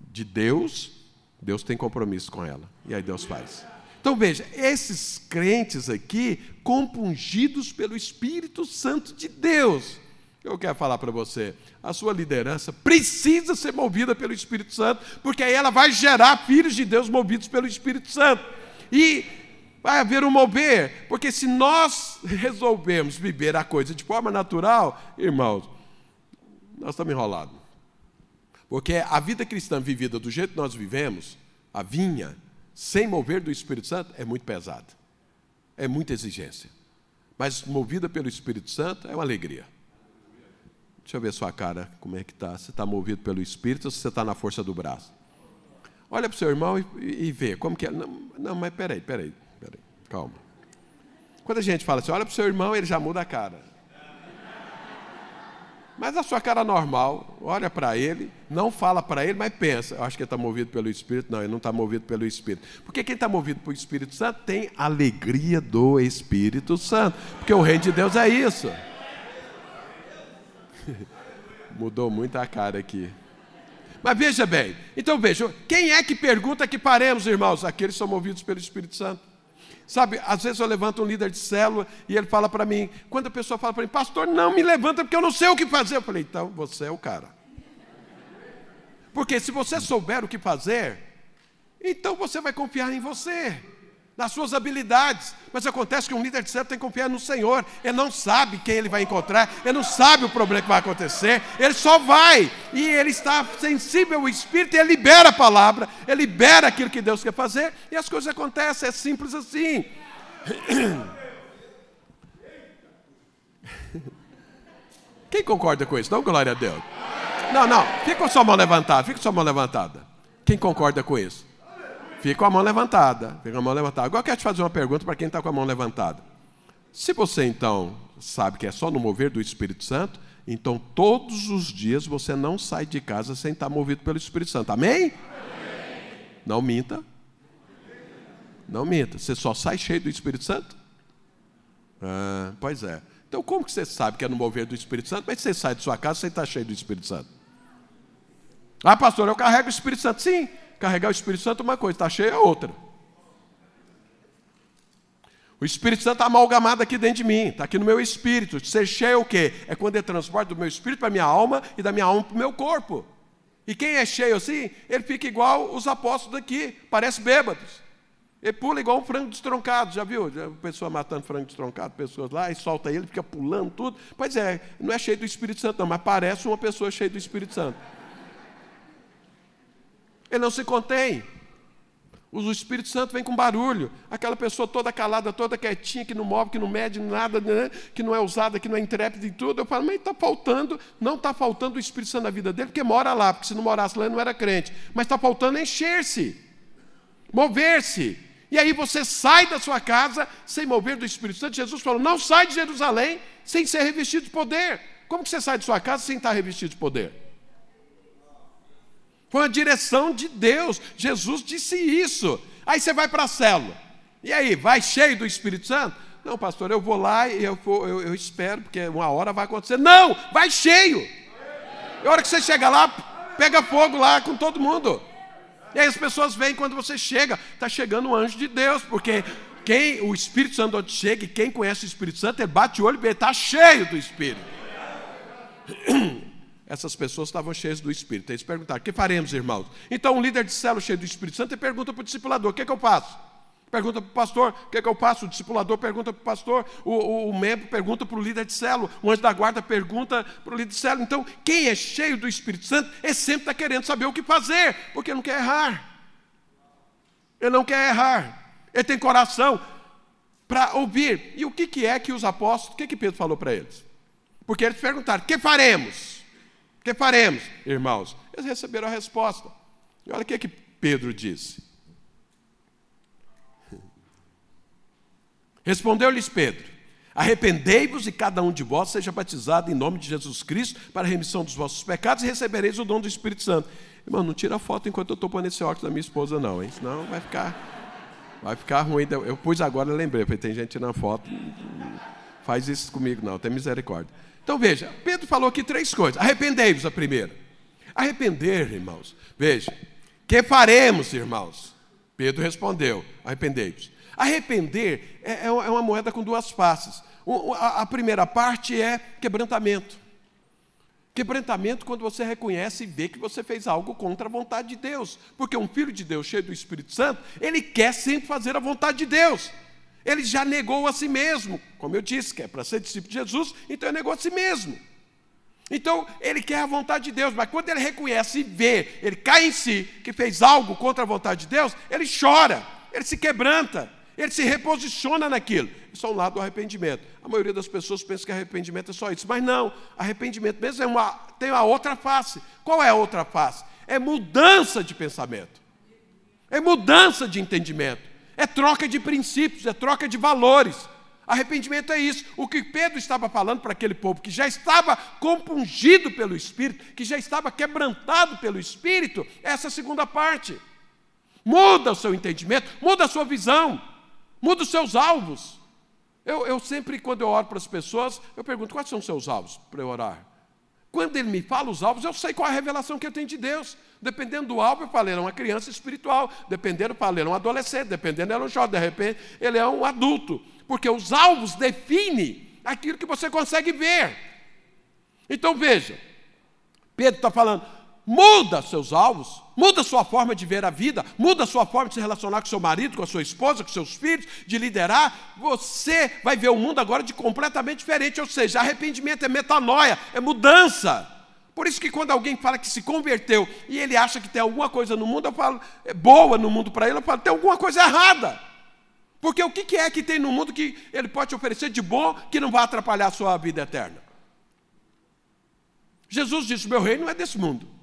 de Deus, Deus tem compromisso com ela. E aí Deus faz. Então veja, esses crentes aqui, compungidos pelo Espírito Santo de Deus. Eu quero falar para você, a sua liderança precisa ser movida pelo Espírito Santo, porque aí ela vai gerar filhos de Deus movidos pelo Espírito Santo. E vai haver um mover, porque se nós resolvermos viver a coisa de forma natural, irmãos, nós estamos enrolados. Porque a vida cristã vivida do jeito que nós vivemos, a vinha, sem mover do Espírito Santo, é muito pesada. É muita exigência. Mas movida pelo Espírito Santo é uma alegria. Deixa eu ver sua cara, como é que está. Você está movido pelo Espírito ou você está na força do braço? Olha para o seu irmão e, e, vê como que é. Não, não, mas peraí, peraí, peraí, calma. Quando a gente fala assim, olha para o seu irmão, ele já muda a cara. Mas a sua cara normal, olha para ele, não fala para ele, mas pensa. Acho que ele está movido pelo Espírito. Não, ele não está movido pelo Espírito. Porque quem está movido pelo Espírito Santo tem alegria do Espírito Santo. Porque o reino de Deus é isso. Mudou muito a cara aqui. Mas veja bem, então veja, quem é que pergunta que paremos, irmãos? Aqueles que são movidos pelo Espírito Santo. Sabe, às vezes eu levanto um líder de célula e ele fala para mim, quando a pessoa fala para mim, pastor, não me levanta porque eu não sei o que fazer. Eu falei, então você é o cara. Porque se você souber o que fazer, então você vai confiar em você, nas suas habilidades. Mas acontece que um líder de célula tem que confiar no Senhor. Ele não sabe quem ele vai encontrar, ele não sabe o problema que vai acontecer, ele só vai. E ele está sensível ao Espírito e ele libera a palavra, ele libera aquilo que Deus quer fazer e as coisas acontecem. É simples assim. Quem concorda com isso? Não, glória a Deus. Não, não, fica com sua mão levantada, fica com sua mão levantada. Quem concorda com isso? Fica com a mão levantada. Fica com a mão levantada. Agora eu quero te fazer uma pergunta para quem está com a mão levantada. Se você então sabe que é só no mover do Espírito Santo, então todos os dias você não sai de casa sem estar movido pelo Espírito Santo. Amém? Amém. Não minta. Não minta. Você só sai cheio do Espírito Santo? Ah, pois é. Então como que você sabe que é no mover do Espírito Santo, mas você sai de sua casa sem estar cheio do Espírito Santo? Ah, pastor, eu carrego o Espírito Santo. Sim, carregar o Espírito Santo é uma coisa, está cheio é outra. O Espírito Santo está amalgamado aqui dentro de mim, está aqui no meu espírito. Ser cheio é o quê? É quando ele transporta do meu espírito para a minha alma e da minha alma para o meu corpo. E quem é cheio assim, ele fica igual os apóstolos daqui, parece bêbados. Ele pula igual um frango destroncado, já viu? Já, pessoa matando frango destroncado, pessoas lá, e solta ele, fica pulando tudo. Pois é, não é cheio do Espírito Santo, não, mas parece uma pessoa cheia do Espírito Santo. Ele não se contém. O Espírito Santo vem com barulho. Aquela pessoa toda calada, toda quietinha, que não move, que não mede nada, né? que não é usada, que não é intrépida e tudo. Eu falo, mas está faltando, não está faltando o Espírito Santo na vida dele, porque mora lá, porque se não morasse lá ele não era crente. Mas está faltando encher-se, mover-se. E aí você sai da sua casa sem mover do Espírito Santo. Jesus falou: não sai de Jerusalém sem ser revestido de poder. Como que você sai de sua casa sem estar revestido de poder? Foi uma direção de Deus. Jesus disse isso. Aí você vai para a célula. E aí, vai cheio do Espírito Santo? Não, pastor, eu vou lá e eu, eu, eu espero, porque uma hora vai acontecer. Não, vai cheio. E a hora que você chega lá, pega fogo lá com todo mundo. E aí as pessoas veem quando você chega, está chegando um anjo de Deus, porque quem o Espírito Santo onde chega, e quem conhece o Espírito Santo, ele bate o olho e está cheio do Espírito. Essas pessoas estavam cheias do Espírito. Eles perguntaram: que faremos, irmãos? Então, um líder de célula cheio do Espírito Santo pergunta para o discipulador: o que, é que eu faço? Pergunta para o pastor, o que, é que eu faço? O discipulador pergunta para o pastor, o, o, o, membro pergunta para o líder de célula, o anjo da guarda pergunta para o líder de célula. Então, quem é cheio do Espírito Santo, é sempre está querendo saber o que fazer, porque não quer errar. Ele não quer errar. Ele tem coração para ouvir. E o que, que é que os apóstolos, o que, que Pedro falou para eles? Porque eles perguntaram: que faremos? Que faremos, irmãos? Eles receberam a resposta. E olha o que, é que Pedro disse. Respondeu-lhes Pedro: Arrependei-vos e cada um de vós seja batizado em nome de Jesus Cristo para a remissão dos vossos pecados e recebereis o dom do Espírito Santo. Irmão, não tira foto enquanto eu estou pondo esse óculos da minha esposa, não, hein? Senão vai ficar, vai ficar ruim. Eu pus agora, lembrei, porque tem gente tirando foto. Faz isso comigo, não, tem misericórdia. Então veja, Pedro falou aqui três coisas. Arrependei-vos a primeira. Arrepender, irmãos. Veja, que faremos, irmãos? Pedro respondeu: arrependei-vos. Arrepender é, é, é uma moeda com duas faces. A primeira parte é quebrantamento. Quebrantamento quando você reconhece e vê que você fez algo contra a vontade de Deus. Porque um filho de Deus cheio do Espírito Santo, ele quer sempre fazer a vontade de Deus. Ele já negou a si mesmo. Como eu disse, que é para ser discípulo de Jesus, então ele negou a si mesmo. Então, ele quer a vontade de Deus, mas quando ele reconhece e vê, ele cai em si, que fez algo contra a vontade de Deus, ele chora, ele se quebranta, ele se reposiciona naquilo. Isso é um lado do arrependimento. A maioria das pessoas pensa que arrependimento é só isso, mas não. Arrependimento mesmo é uma, tem uma outra face. Qual é a outra face? É mudança de pensamento, é mudança de entendimento, é troca de princípios, é troca de valores. Arrependimento é isso. O que Pedro estava falando para aquele povo que já estava compungido pelo Espírito, que já estava quebrantado pelo Espírito, é essa segunda parte. Muda o seu entendimento, muda a sua visão, muda os seus alvos. Eu, eu sempre, quando eu oro para as pessoas, eu pergunto: quais são os seus alvos para eu orar? Quando ele me fala os alvos, eu sei qual é a revelação que eu tenho de Deus. Dependendo do alvo, eu falei, ele é uma criança espiritual. Dependendo, eu falei, ele é um adolescente. Dependendo, ele é um jovem. De repente, ele é um adulto porque os alvos definem aquilo que você consegue ver. Então veja, Pedro está falando, muda seus alvos, muda sua forma de ver a vida, muda sua forma de se relacionar com seu marido, com a sua esposa, com seus filhos, de liderar. Você vai ver o mundo agora de completamente diferente, ou seja, arrependimento é metanoia, é mudança. Por isso que quando alguém fala que se converteu e ele acha que tem alguma coisa no mundo, eu falo, é boa no mundo para ele, eu falo, tem alguma coisa errada. Porque o que é que tem no mundo que ele pode oferecer de bom que não vai atrapalhar a sua vida eterna? Jesus disse: Meu reino não é desse mundo.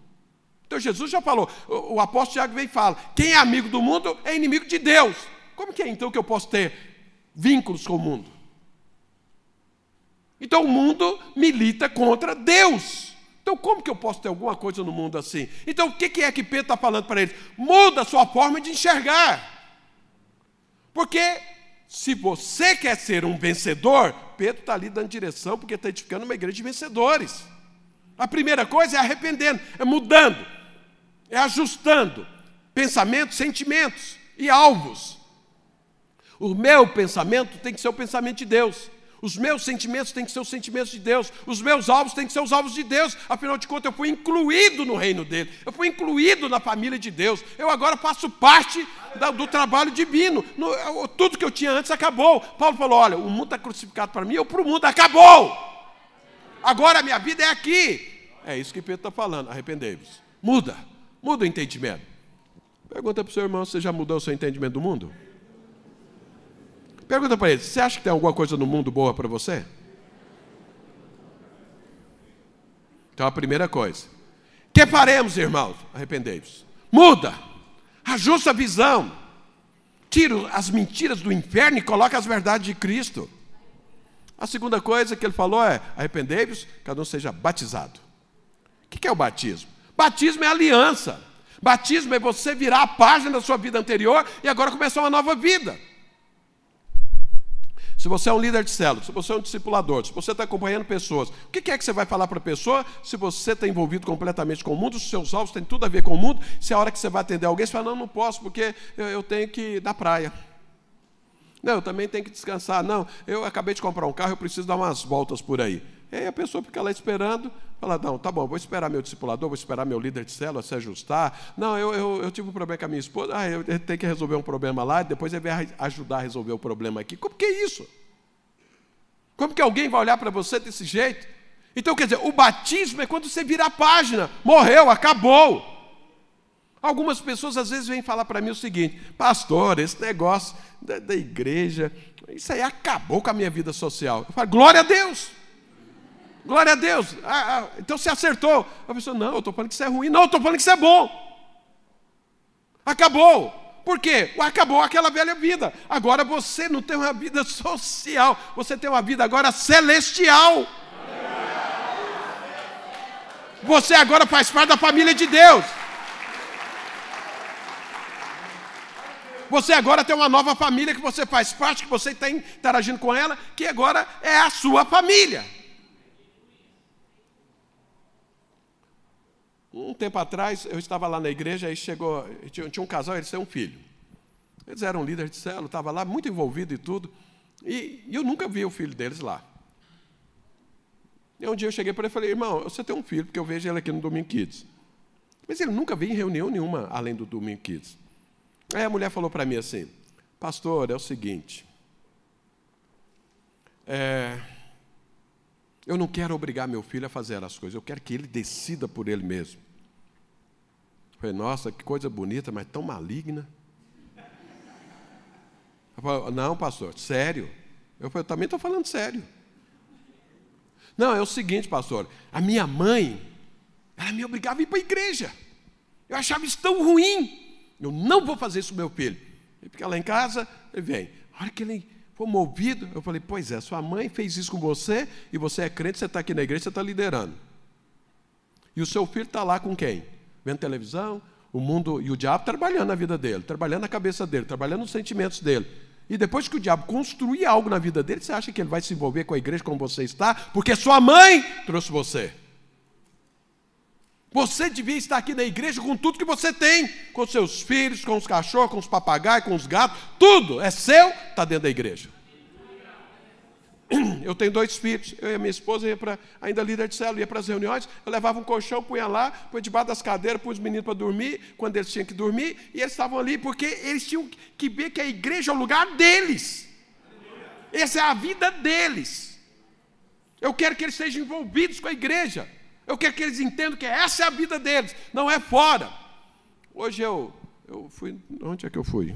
Então Jesus já falou, o, o apóstolo Tiago vem e fala: quem é amigo do mundo é inimigo de Deus. Como que é então que eu posso ter vínculos com o mundo? Então o mundo milita contra Deus. Então, como que eu posso ter alguma coisa no mundo assim? Então, o que é que Pedro está falando para eles? Muda a sua forma de enxergar. Porque se você quer ser um vencedor, Pedro está ali dando direção, porque está edificando uma igreja de vencedores. A primeira coisa é arrependendo, é mudando, é ajustando pensamentos, sentimentos e alvos. O meu pensamento tem que ser o pensamento de Deus. Os meus sentimentos têm que ser os sentimentos de Deus. Os meus alvos têm que ser os alvos de Deus. Afinal de contas, eu fui incluído no reino dele. Eu fui incluído na família de Deus. Eu agora faço parte da, do trabalho divino. No, tudo que eu tinha antes acabou. Paulo falou: olha, o mundo está crucificado para mim, eu para o mundo. Acabou! Agora a minha vida é aqui. É isso que Pedro está falando. Arrependei-vos. Muda. Muda o entendimento. Pergunta para o seu irmão: você já mudou o seu entendimento do mundo? Pergunta para ele: você acha que tem alguma coisa no mundo boa para você? Então a primeira coisa. Que faremos, irmãos? Arrependei-vos. Muda. Ajusta a visão. Tira as mentiras do inferno e coloca as verdades de Cristo. A segunda coisa que ele falou é: arrependei-vos, cada um seja batizado. O que é o batismo? Batismo é aliança. Batismo é você virar a página da sua vida anterior e agora começar uma nova vida. Se você é um líder de célula, se você é um discipulador, se você está acompanhando pessoas, o que é que você vai falar para a pessoa se você está envolvido completamente com o mundo, os seus alvos têm tudo a ver com o mundo, se a hora que você vai atender alguém, você fala, não, não posso, porque eu, eu tenho que ir na praia. Não, eu também tenho que descansar. Não, eu acabei de comprar um carro, eu preciso dar umas voltas por aí. E aí a pessoa fica lá esperando, fala, não, tá bom, vou esperar meu discipulador, vou esperar meu líder de célula se ajustar. Não, eu, eu, eu tive um problema com a minha esposa, ah, eu tenho que resolver um problema lá, depois ele vai ajudar a resolver o problema aqui. Como que é isso? Como que alguém vai olhar para você desse jeito? Então, quer dizer, o batismo é quando você vira a página, morreu, acabou. Algumas pessoas às vezes vêm falar para mim o seguinte: Pastor, esse negócio da, da, igreja, isso aí acabou com a minha vida social. Eu falo, glória a Deus! Glória a Deus. Ah, ah, então você acertou. A pessoa, não, eu estou falando que isso é ruim. Não, eu estou falando que isso é bom. Acabou. Por quê? Acabou aquela velha vida. Agora você não tem uma vida social, você tem uma vida agora celestial. Você agora faz parte da família de Deus. Você agora tem uma nova família que você faz parte, que você está interagindo com ela, que agora é a sua família. Um tempo atrás, eu estava lá na igreja, aí chegou, tinha, tinha um casal, eles têm um filho. Eles eram líderes de célula, estava lá muito envolvido e tudo. E, e eu nunca vi o filho deles lá. E um dia eu cheguei para ele e falei, irmão, você tem um filho, porque eu vejo ele aqui no Domingo Kids. Mas ele nunca veio em reunião nenhuma além do Domingo Kids. Aí a mulher falou para mim assim, pastor, é o seguinte, é, eu não quero obrigar meu filho a fazer as coisas, eu quero que ele decida por ele mesmo. Eu falei, nossa, que coisa bonita, mas tão maligna. Falei, não, pastor, sério. Eu falei, eu também estou falando sério. Não, é o seguinte, pastor, a minha mãe, ela me obrigava a ir para a igreja. Eu achava isso tão ruim. Eu não vou fazer isso meu filho. Ele fica lá em casa, ele vem. A hora que ele for movido, eu falei, pois é, sua mãe fez isso com você, e você é crente, você está aqui na igreja, você está liderando. E o seu filho está lá com quem? Vendo televisão, o mundo e o diabo trabalhando na vida dele, trabalhando na cabeça dele, trabalhando nos sentimentos dele. E depois que o diabo construir algo na vida dele, você acha que ele vai se envolver com a igreja como você está? Porque sua mãe trouxe você. Você devia estar aqui na igreja com tudo que você tem, com seus filhos, com os cachorros, com os papagaios, com os gatos, tudo é seu, está dentro da igreja. Eu tenho dois filhos, eu e a minha esposa ia para, ainda líder de célula, ia para as reuniões, eu levava um colchão, punha lá, punha debaixo das cadeiras, punha os meninos para dormir, quando eles tinham que dormir, e eles estavam ali porque eles tinham que ver que a igreja é o lugar deles. Essa é a vida deles. Eu quero que eles sejam envolvidos com a igreja. Eu quero que eles entendam que essa é a vida deles, não é fora. Hoje eu, eu fui, onde é que eu fui?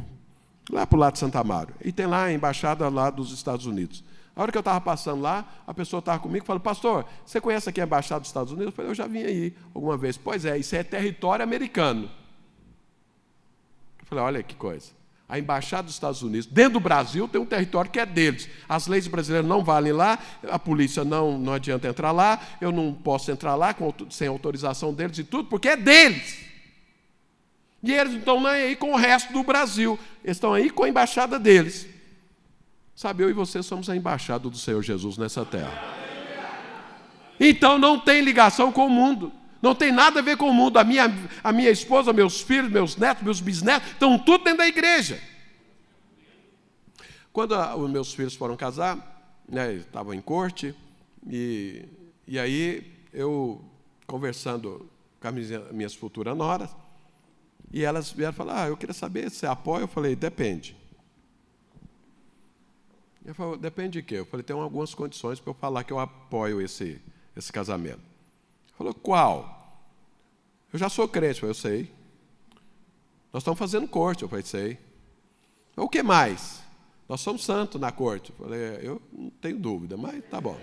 Lá para o lado de Santa Amaro. E tem lá a embaixada lá dos Estados Unidos. A hora que eu estava passando lá, a pessoa estava comigo e falou, pastor, você conhece aqui a embaixada dos Estados Unidos? Eu falei, eu já vim aí alguma vez. Pois é, isso é território americano. Eu falei, olha que coisa a embaixada dos Estados Unidos, dentro do Brasil, tem um território que é deles. As leis brasileiras não valem lá, a polícia não, não adianta entrar lá, eu não posso entrar lá com, sem autorização deles e tudo, porque é deles. E eles não estão nem aí com o resto do Brasil, eles estão aí com a embaixada deles. Sabe, eu e você somos a embaixada do Senhor Jesus nessa terra. Então não tem ligação com o mundo. Não tem nada a ver com o mundo. A minha, a minha esposa, meus filhos, meus netos, meus bisnetos, estão tudo dentro da igreja. Quando a, os meus filhos foram casar, né, estavam em corte, e, e aí eu conversando com as minhas, minhas futuras noras, e elas vieram falar, ah, eu queria saber se apoia. Eu falei, depende. Eu falei, depende de quê? Eu falei, tem algumas condições para eu falar que eu apoio esse, esse casamento. Falou, qual? Eu já sou crente, eu sei. Nós estamos fazendo corte, eu falei, sei. O que mais? Nós somos santos na corte. Eu falei, é, eu não tenho dúvida, mas tá bom.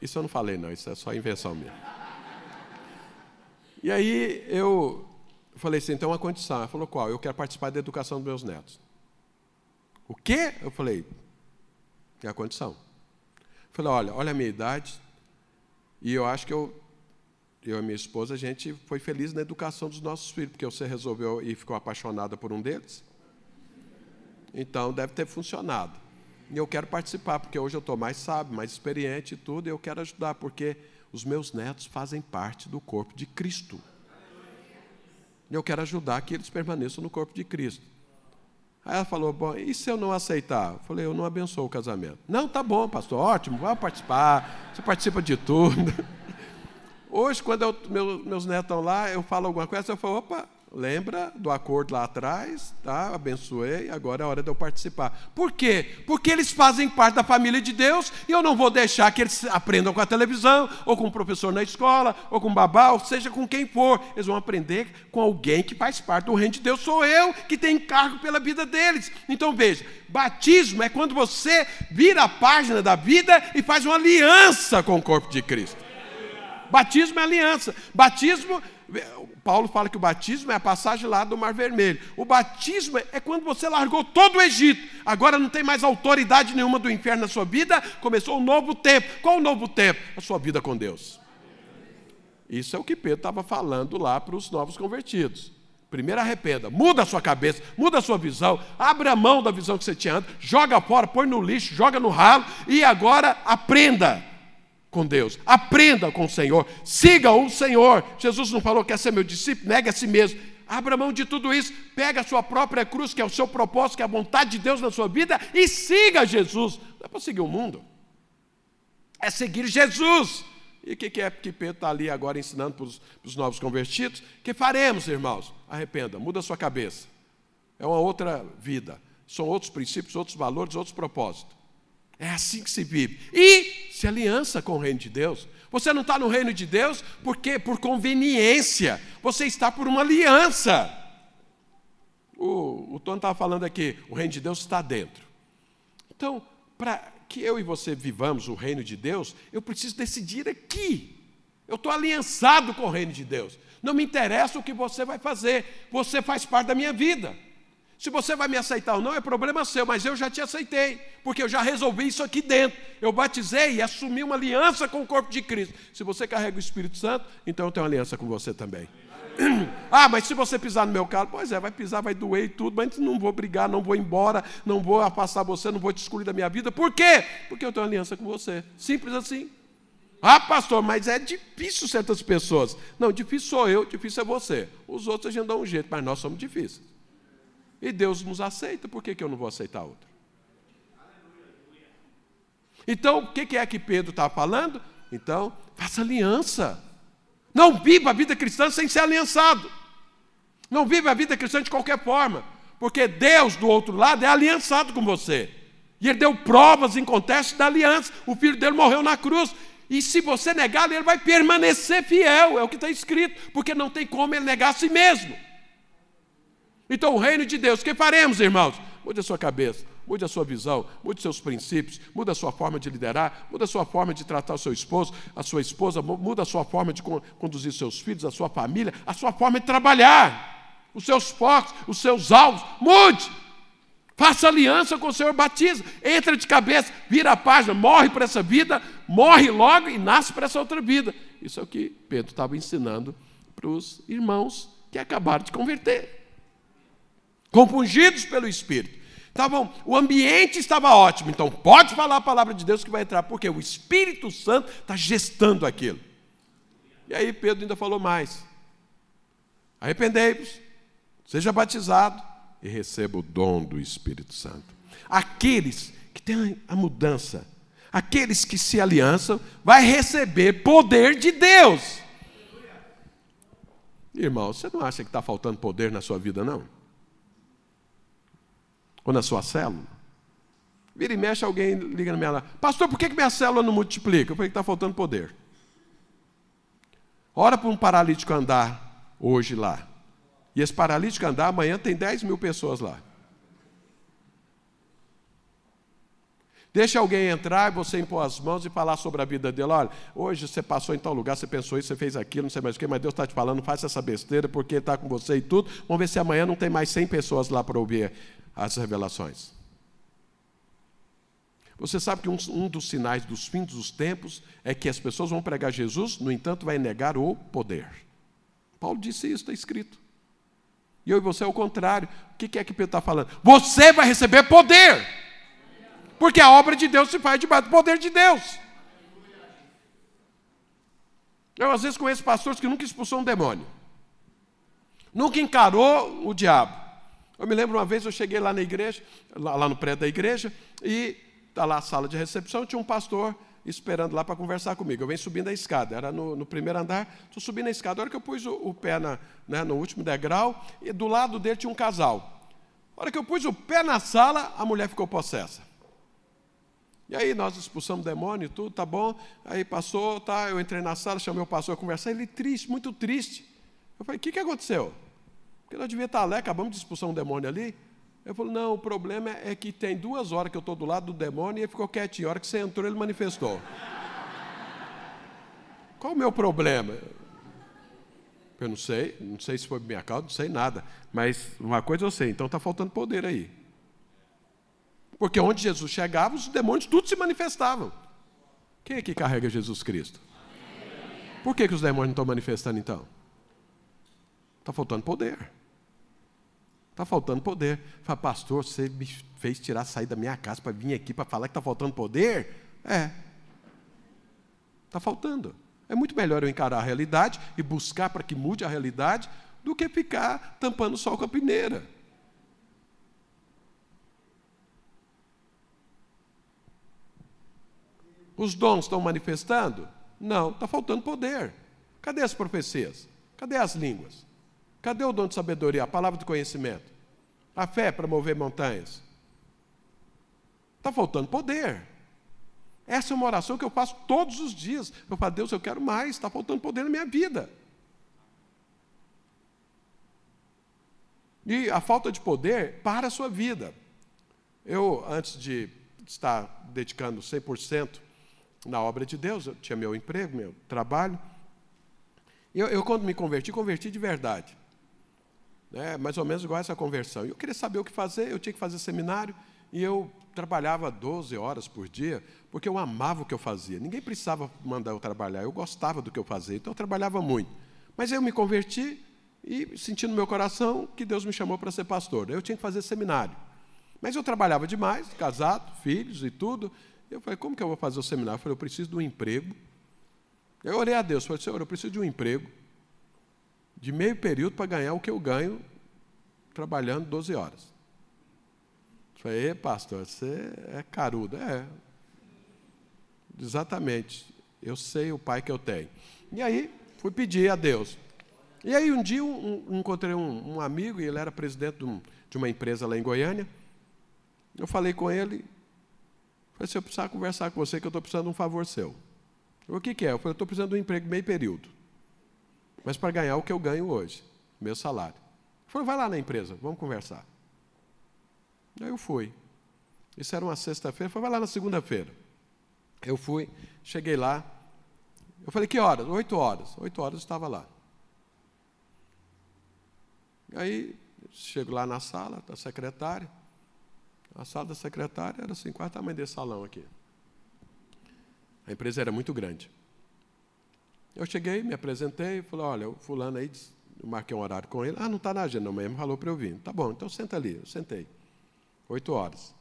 Isso eu não falei, não, isso é só invenção minha. E aí eu falei assim, então uma condição. Ela falou, qual? Eu quero participar da educação dos meus netos. O quê? Eu falei, é a condição. Falei, olha, olha a minha idade, e eu acho que eu, eu e minha esposa, a gente foi feliz na educação dos nossos filhos, porque você resolveu e ficou apaixonada por um deles. Então, deve ter funcionado. E eu quero participar, porque hoje eu estou mais sábio, mais experiente e tudo, e eu quero ajudar, porque os meus netos fazem parte do corpo de Cristo. E eu quero ajudar que eles permaneçam no corpo de Cristo. Aí ela falou: Bom, e se eu não aceitar? Eu falei: Eu não abençoo o casamento. Não, tá bom, pastor, ótimo, vai participar. Você participa de tudo. Hoje, quando eu, meu, meus netos estão lá, eu falo alguma coisa, eu falo: Opa, Lembra do acordo lá atrás, tá? Abençoei, agora é hora de eu participar. Por quê? Porque eles fazem parte da família de Deus e eu não vou deixar que eles aprendam com a televisão, ou com o professor na escola, ou com o babá, ou seja com quem for. Eles vão aprender com alguém que faz parte do reino de Deus. Sou eu que tenho encargo pela vida deles. Então veja, batismo é quando você vira a página da vida e faz uma aliança com o corpo de Cristo. Batismo é aliança. Batismo Paulo fala que o batismo é a passagem lá do Mar Vermelho. O batismo é quando você largou todo o Egito. Agora não tem mais autoridade nenhuma do inferno na sua vida. Começou um novo tempo. Qual o novo tempo? A sua vida com Deus. Isso é o que Pedro estava falando lá para os novos convertidos. Primeiro arrependa, muda a sua cabeça, muda a sua visão, abre a mão da visão que você tinha antes, joga fora, põe no lixo, joga no ralo e agora aprenda com Deus. Aprenda com o Senhor. Siga o Senhor. Jesus não falou que quer ser meu discípulo, nega a si mesmo. abra mão de tudo isso, pega a sua própria cruz, que é o seu propósito, que é a vontade de Deus na sua vida, e siga Jesus. Não é para seguir o mundo, é seguir Jesus. E o que, é que Pedro está ali agora ensinando para os novos convertidos? que faremos, irmãos? Arrependa, muda sua cabeça. É uma outra vida. São outros princípios, outros valores, outros propósitos. É assim que se vive. E se aliança com o reino de Deus. Você não está no reino de Deus porque por conveniência. Você está por uma aliança. O, o Tony estava falando aqui, o reino de Deus está dentro. Então, para que eu e você vivamos o reino de Deus, eu preciso decidir aqui. Eu estou aliançado com o reino de Deus. Não me interessa o que você vai fazer, você faz parte da minha vida. Se você vai me aceitar ou não, é problema seu, mas eu já te aceitei, porque eu já resolvi isso aqui dentro. Eu batizei e assumi uma aliança com o corpo de Cristo. Se você carrega o Espírito Santo, então eu tenho aliança com você também. Ah, mas se você pisar no meu carro, pois é, vai pisar, vai doer e tudo, mas não vou brigar, não vou embora, não vou afastar você, não vou te excluir da minha vida. Por quê? Porque eu tenho aliança com você. Simples assim. Ah, pastor, mas é difícil certas pessoas. Não, difícil sou eu, difícil é você. Os outros a gente dá um jeito, mas nós somos difíceis. E Deus nos aceita, por que, que eu não vou aceitar outro? Então, o que é que Pedro está falando? Então, faça aliança. Não viva a vida cristã sem ser aliançado. Não viva a vida cristã de qualquer forma. Porque Deus, do outro lado, é aliançado com você. E ele deu provas em contexto da aliança. O filho dele morreu na cruz. E se você negar, ele vai permanecer fiel. É o que está escrito. Porque não tem como ele negar a si mesmo. Então, o reino de Deus, o que faremos, irmãos? Mude a sua cabeça, mude a sua visão, mude seus princípios, mude a sua forma de liderar, mude a sua forma de tratar o seu esposo, a sua esposa, mude a sua forma de conduzir seus filhos, a sua família, a sua forma de trabalhar, os seus focos, os seus alvos, mude. Faça aliança com o Senhor, batiza, entra de cabeça, vira a página, morre para essa vida, morre logo e nasce para essa outra vida. Isso é o que Pedro estava ensinando para os irmãos que acabaram de converter compungidos pelo Espírito. Estavam, o ambiente estava ótimo, então pode falar a palavra de Deus que vai entrar, porque o Espírito Santo está gestando aquilo. E aí Pedro ainda falou mais: arrependei-vos, seja batizado e receba o dom do Espírito Santo. Aqueles que têm a mudança, aqueles que se aliançam, vai receber poder de Deus. Irmão, você não acha que está faltando poder na sua vida, não? Ou na sua célula. Vira e mexe, alguém liga na minha lá. Pastor, por que minha célula não multiplica? Falei que está faltando poder. Ora para um paralítico andar hoje lá. E esse paralítico andar, amanhã tem 10 mil pessoas lá. Deixa alguém entrar e você impor as mãos e falar sobre a vida dele. Olha, hoje você passou em tal lugar, você pensou isso, você fez aquilo, não sei mais o que, mas Deus está te falando, faça essa besteira, porque está com você e tudo. Vamos ver se amanhã não tem mais 100 pessoas lá para ouvir as revelações. Você sabe que um, um, dos sinais dos fins dos tempos é que as pessoas vão pregar Jesus, no entanto, vai negar o poder. Paulo disse isso, está escrito. E eu e você é o contrário. O que é que Pedro está falando? Você vai receber poder. Porque a obra de Deus se faz debaixo do poder de Deus. Eu às vezes conheço pastores que nunca expulsou um demônio. Nunca encarou o diabo. Eu me lembro uma vez, eu cheguei lá na igreja, lá, lá no prédio da igreja, e está lá a sala de recepção, tinha um pastor esperando lá para conversar comigo. Eu venho subindo a escada, era no, no primeiro andar, estou subindo a escada. A hora que eu pus o, o pé na, né, no último degrau, e do lado dele tinha um casal. A hora que eu pus o pé na sala, a mulher ficou possessa. E aí nós expulsamos o demônio e tudo, tá bom. Aí passou, tá, eu entrei na sala, chamei o pastor a conversar, ele triste, muito triste. Eu falei, o que, que aconteceu? Porque nós devia estar ali, acabamos de expulsar um demônio ali. Eu falei, não, o problema é que tem duas horas que eu estou do lado do demônio e ele ficou quietinho. A hora que você entrou, ele manifestou. Qual o meu problema? Eu não sei, não sei se foi minha causa, não sei nada. Mas uma coisa eu sei, então está faltando poder aí. Porque onde Jesus chegava, os demônios tudo se manifestavam. Quem é que carrega Jesus Cristo? Por que, que os demônios não estão manifestando então? Está faltando poder. Está faltando poder. Fala, pastor, você me fez tirar, sair da minha casa para vir aqui para falar que está faltando poder? É. Está faltando. É muito melhor eu encarar a realidade e buscar para que mude a realidade do que ficar tampando o sol com a peneira. Os dons estão manifestando? Não, está faltando poder. Cadê as profecias? Cadê as línguas? Cadê o dom de sabedoria, a palavra de conhecimento? A fé para mover montanhas? Está faltando poder. Essa é uma oração que eu faço todos os dias. Eu falo, Deus, eu quero mais, está faltando poder na minha vida. E a falta de poder para a sua vida. Eu, antes de estar dedicando 100% na obra de Deus, eu tinha meu emprego, meu trabalho. Eu, eu quando me converti, converti de verdade. É, mais ou menos igual essa conversão. Eu queria saber o que fazer, eu tinha que fazer seminário, e eu trabalhava 12 horas por dia, porque eu amava o que eu fazia. Ninguém precisava mandar eu trabalhar, eu gostava do que eu fazia, então eu trabalhava muito. Mas eu me converti e senti no meu coração que Deus me chamou para ser pastor. Eu tinha que fazer seminário. Mas eu trabalhava demais, casado, filhos e tudo, eu falei, como que eu vou fazer o seminário? Eu falei, eu preciso de um emprego. Eu orei a Deus, falei, Senhor, eu preciso de um emprego de meio período para ganhar o que eu ganho trabalhando 12 horas. Eu falei, pastor, você é carudo. É, exatamente. Eu sei o pai que eu tenho. E aí, fui pedir a Deus. E aí, um dia, um, um, encontrei um, um, amigo, e ele era presidente de, de uma empresa lá em Goiânia. Eu falei com ele, Falei, se eu precisar conversar com você, que eu estou precisando de um favor seu. O que, que é? Eu falei, eu estou precisando de um emprego meio período. Mas para ganhar o que eu ganho hoje, meu salário. Falou, vai lá na empresa, vamos conversar. Aí eu fui. Isso era uma sexta-feira, falei, vai lá na segunda-feira. Eu fui, cheguei lá. Eu falei, que horas? Oito horas. Oito horas eu estava lá. Aí, chego lá na sala da secretária. A sala da secretária era assim, quase o tamanho desse salão aqui. A empresa era muito grande. Eu cheguei, me apresentei, falei, olha, o fulano aí, eu marquei um horário com ele. Ah, não está na agenda, mesmo falou para eu vir. Tá bom, então senta ali. Eu sentei. Oito horas.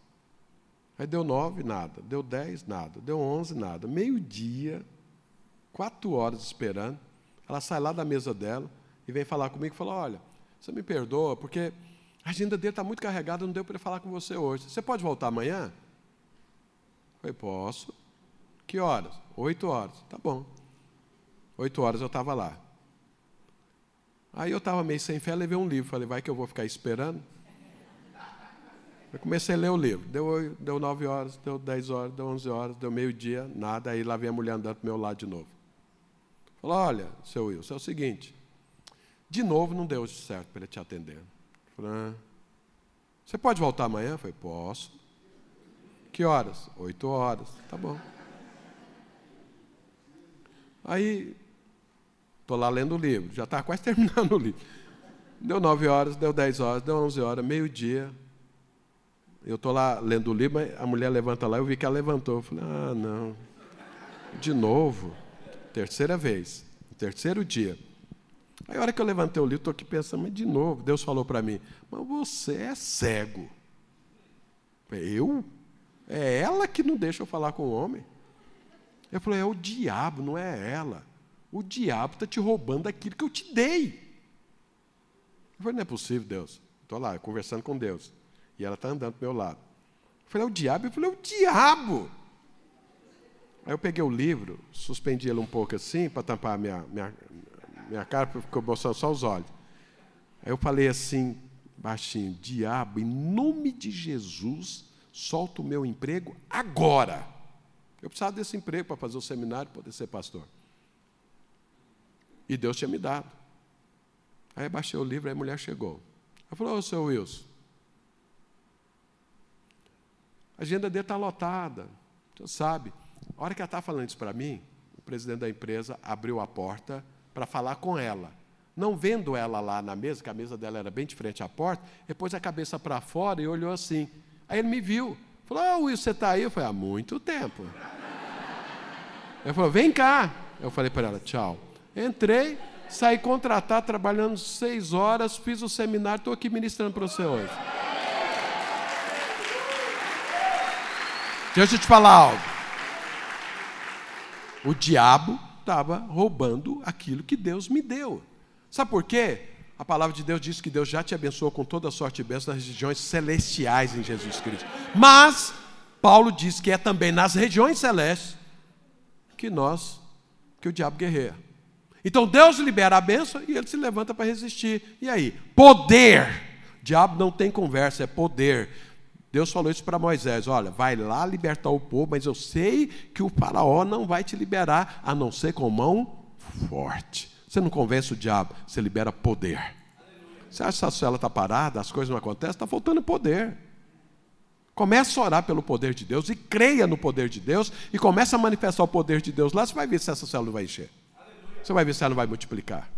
Aí deu nove, nada. Deu dez, nada. Deu onze, nada. Meio-dia, quatro horas esperando. Ela sai lá da mesa dela e vem falar comigo e fala, olha, você me perdoa, porque a agenda dele está muito carregada, não deu para ele falar com você hoje. Você pode voltar amanhã? Eu falei, posso. Que horas? Oito horas. Tá bom. Oito horas eu estava lá. Aí eu estava meio sem fé, levei um livro. Falei, vai que eu vou ficar esperando. Eu comecei a ler o livro. Deu, deu nove horas, deu dez horas, deu onze horas, deu meio-dia, nada. Aí lá vem a mulher andando para o meu lado de novo. Falou, olha, seu Wilson, é o seguinte. De novo não deu certo para ele te atender. Falei, você pode voltar amanhã? Falei, posso. Que horas? Oito horas. Tá bom. Aí, estou lá lendo o livro, já está quase terminando o livro. Deu nove horas, deu dez horas, deu onze horas, meio-dia. Eu estou lá lendo o livro, a mulher levanta lá, eu vi que ela levantou. Eu falei, ah, não. De novo. Terceira vez. Terceiro dia. Aí a hora que eu levantei o livro, estou aqui pensando, mas de novo, Deus falou para mim, mas você é cego. Eu? É ela que não deixa eu falar com o homem. Eu falei, é o diabo, não é ela. O diabo está te roubando aquilo que eu te dei. Eu falei, não é possível, Deus. Estou lá, conversando com Deus. E ela está andando do meu lado. Eu falei, é o diabo? Eu falei, é o diabo. Aí eu peguei o livro, suspendi ele um pouco assim, para tampar minha, minha, minha cara ficou mostrando só os olhos. Aí eu falei assim, baixinho: Diabo, em nome de Jesus, solta o meu emprego agora. Eu precisava desse emprego para fazer o seminário e poder ser pastor. E Deus tinha me dado. Aí baixei o livro, aí a mulher chegou. Ela falou: Ô, seu Wilson, a agenda dele está lotada. Você sabe. A hora que ela estava falando isso para mim, o presidente da empresa abriu a porta para falar com ela. Não vendo ela lá na mesa, que a mesa dela era bem de frente à porta, pôs a cabeça para fora e olhou assim. Aí ele me viu. Falou, oh, Will, você está aí? Eu falei, há muito tempo. Ele falou, vem cá. Eu falei para ela, tchau. Entrei, saí contratado, trabalhando seis horas, fiz o seminário, estou aqui ministrando para você hoje. Deixa eu te falar algo. O diabo estava roubando aquilo que Deus me deu. Sabe por quê? A palavra de Deus diz que Deus já te abençoou com toda a sorte e bênção nas regiões celestiais em Jesus Cristo. Mas, Paulo diz que é também nas regiões celestes que nós, que o diabo guerreia. Então Deus libera a bênção e ele se levanta para resistir. E aí? Poder. Diabo não tem conversa, é poder. Deus falou isso para Moisés: olha, vai lá libertar o povo, mas eu sei que o faraó não vai te liberar, a não ser com mão forte. Você não convence o diabo, você libera poder. Você acha que a cela está parada, as coisas não acontecem? Está faltando poder. Comece a orar pelo poder de Deus e creia no poder de Deus e comece a manifestar o poder de Deus lá, você vai ver se essa célula vai encher. Você vai ver se ela não vai multiplicar.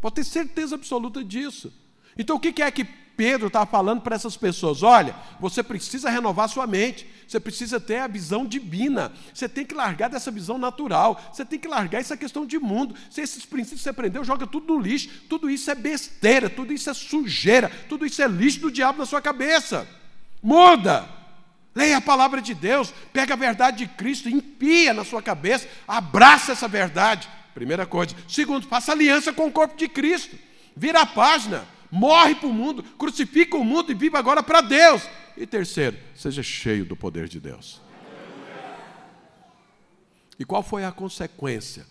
Pode ter certeza absoluta disso. Então o que é que Pedro está falando para essas pessoas: olha, você precisa renovar sua mente, você precisa ter a visão divina, você tem que largar dessa visão natural, você tem que largar essa questão de mundo. Se esses princípios você aprendeu, joga tudo no lixo, tudo isso é besteira, tudo isso é sujeira, tudo isso é lixo do diabo na sua cabeça. Muda! Leia a palavra de Deus, pega a verdade de Cristo, empia na sua cabeça, abraça essa verdade. Primeira coisa. Segundo, faça aliança com o corpo de Cristo. Vira a página morre para o mundo, crucifica o mundo e vive agora para Deus. E terceiro, seja cheio do poder de Deus. E qual foi a consequência?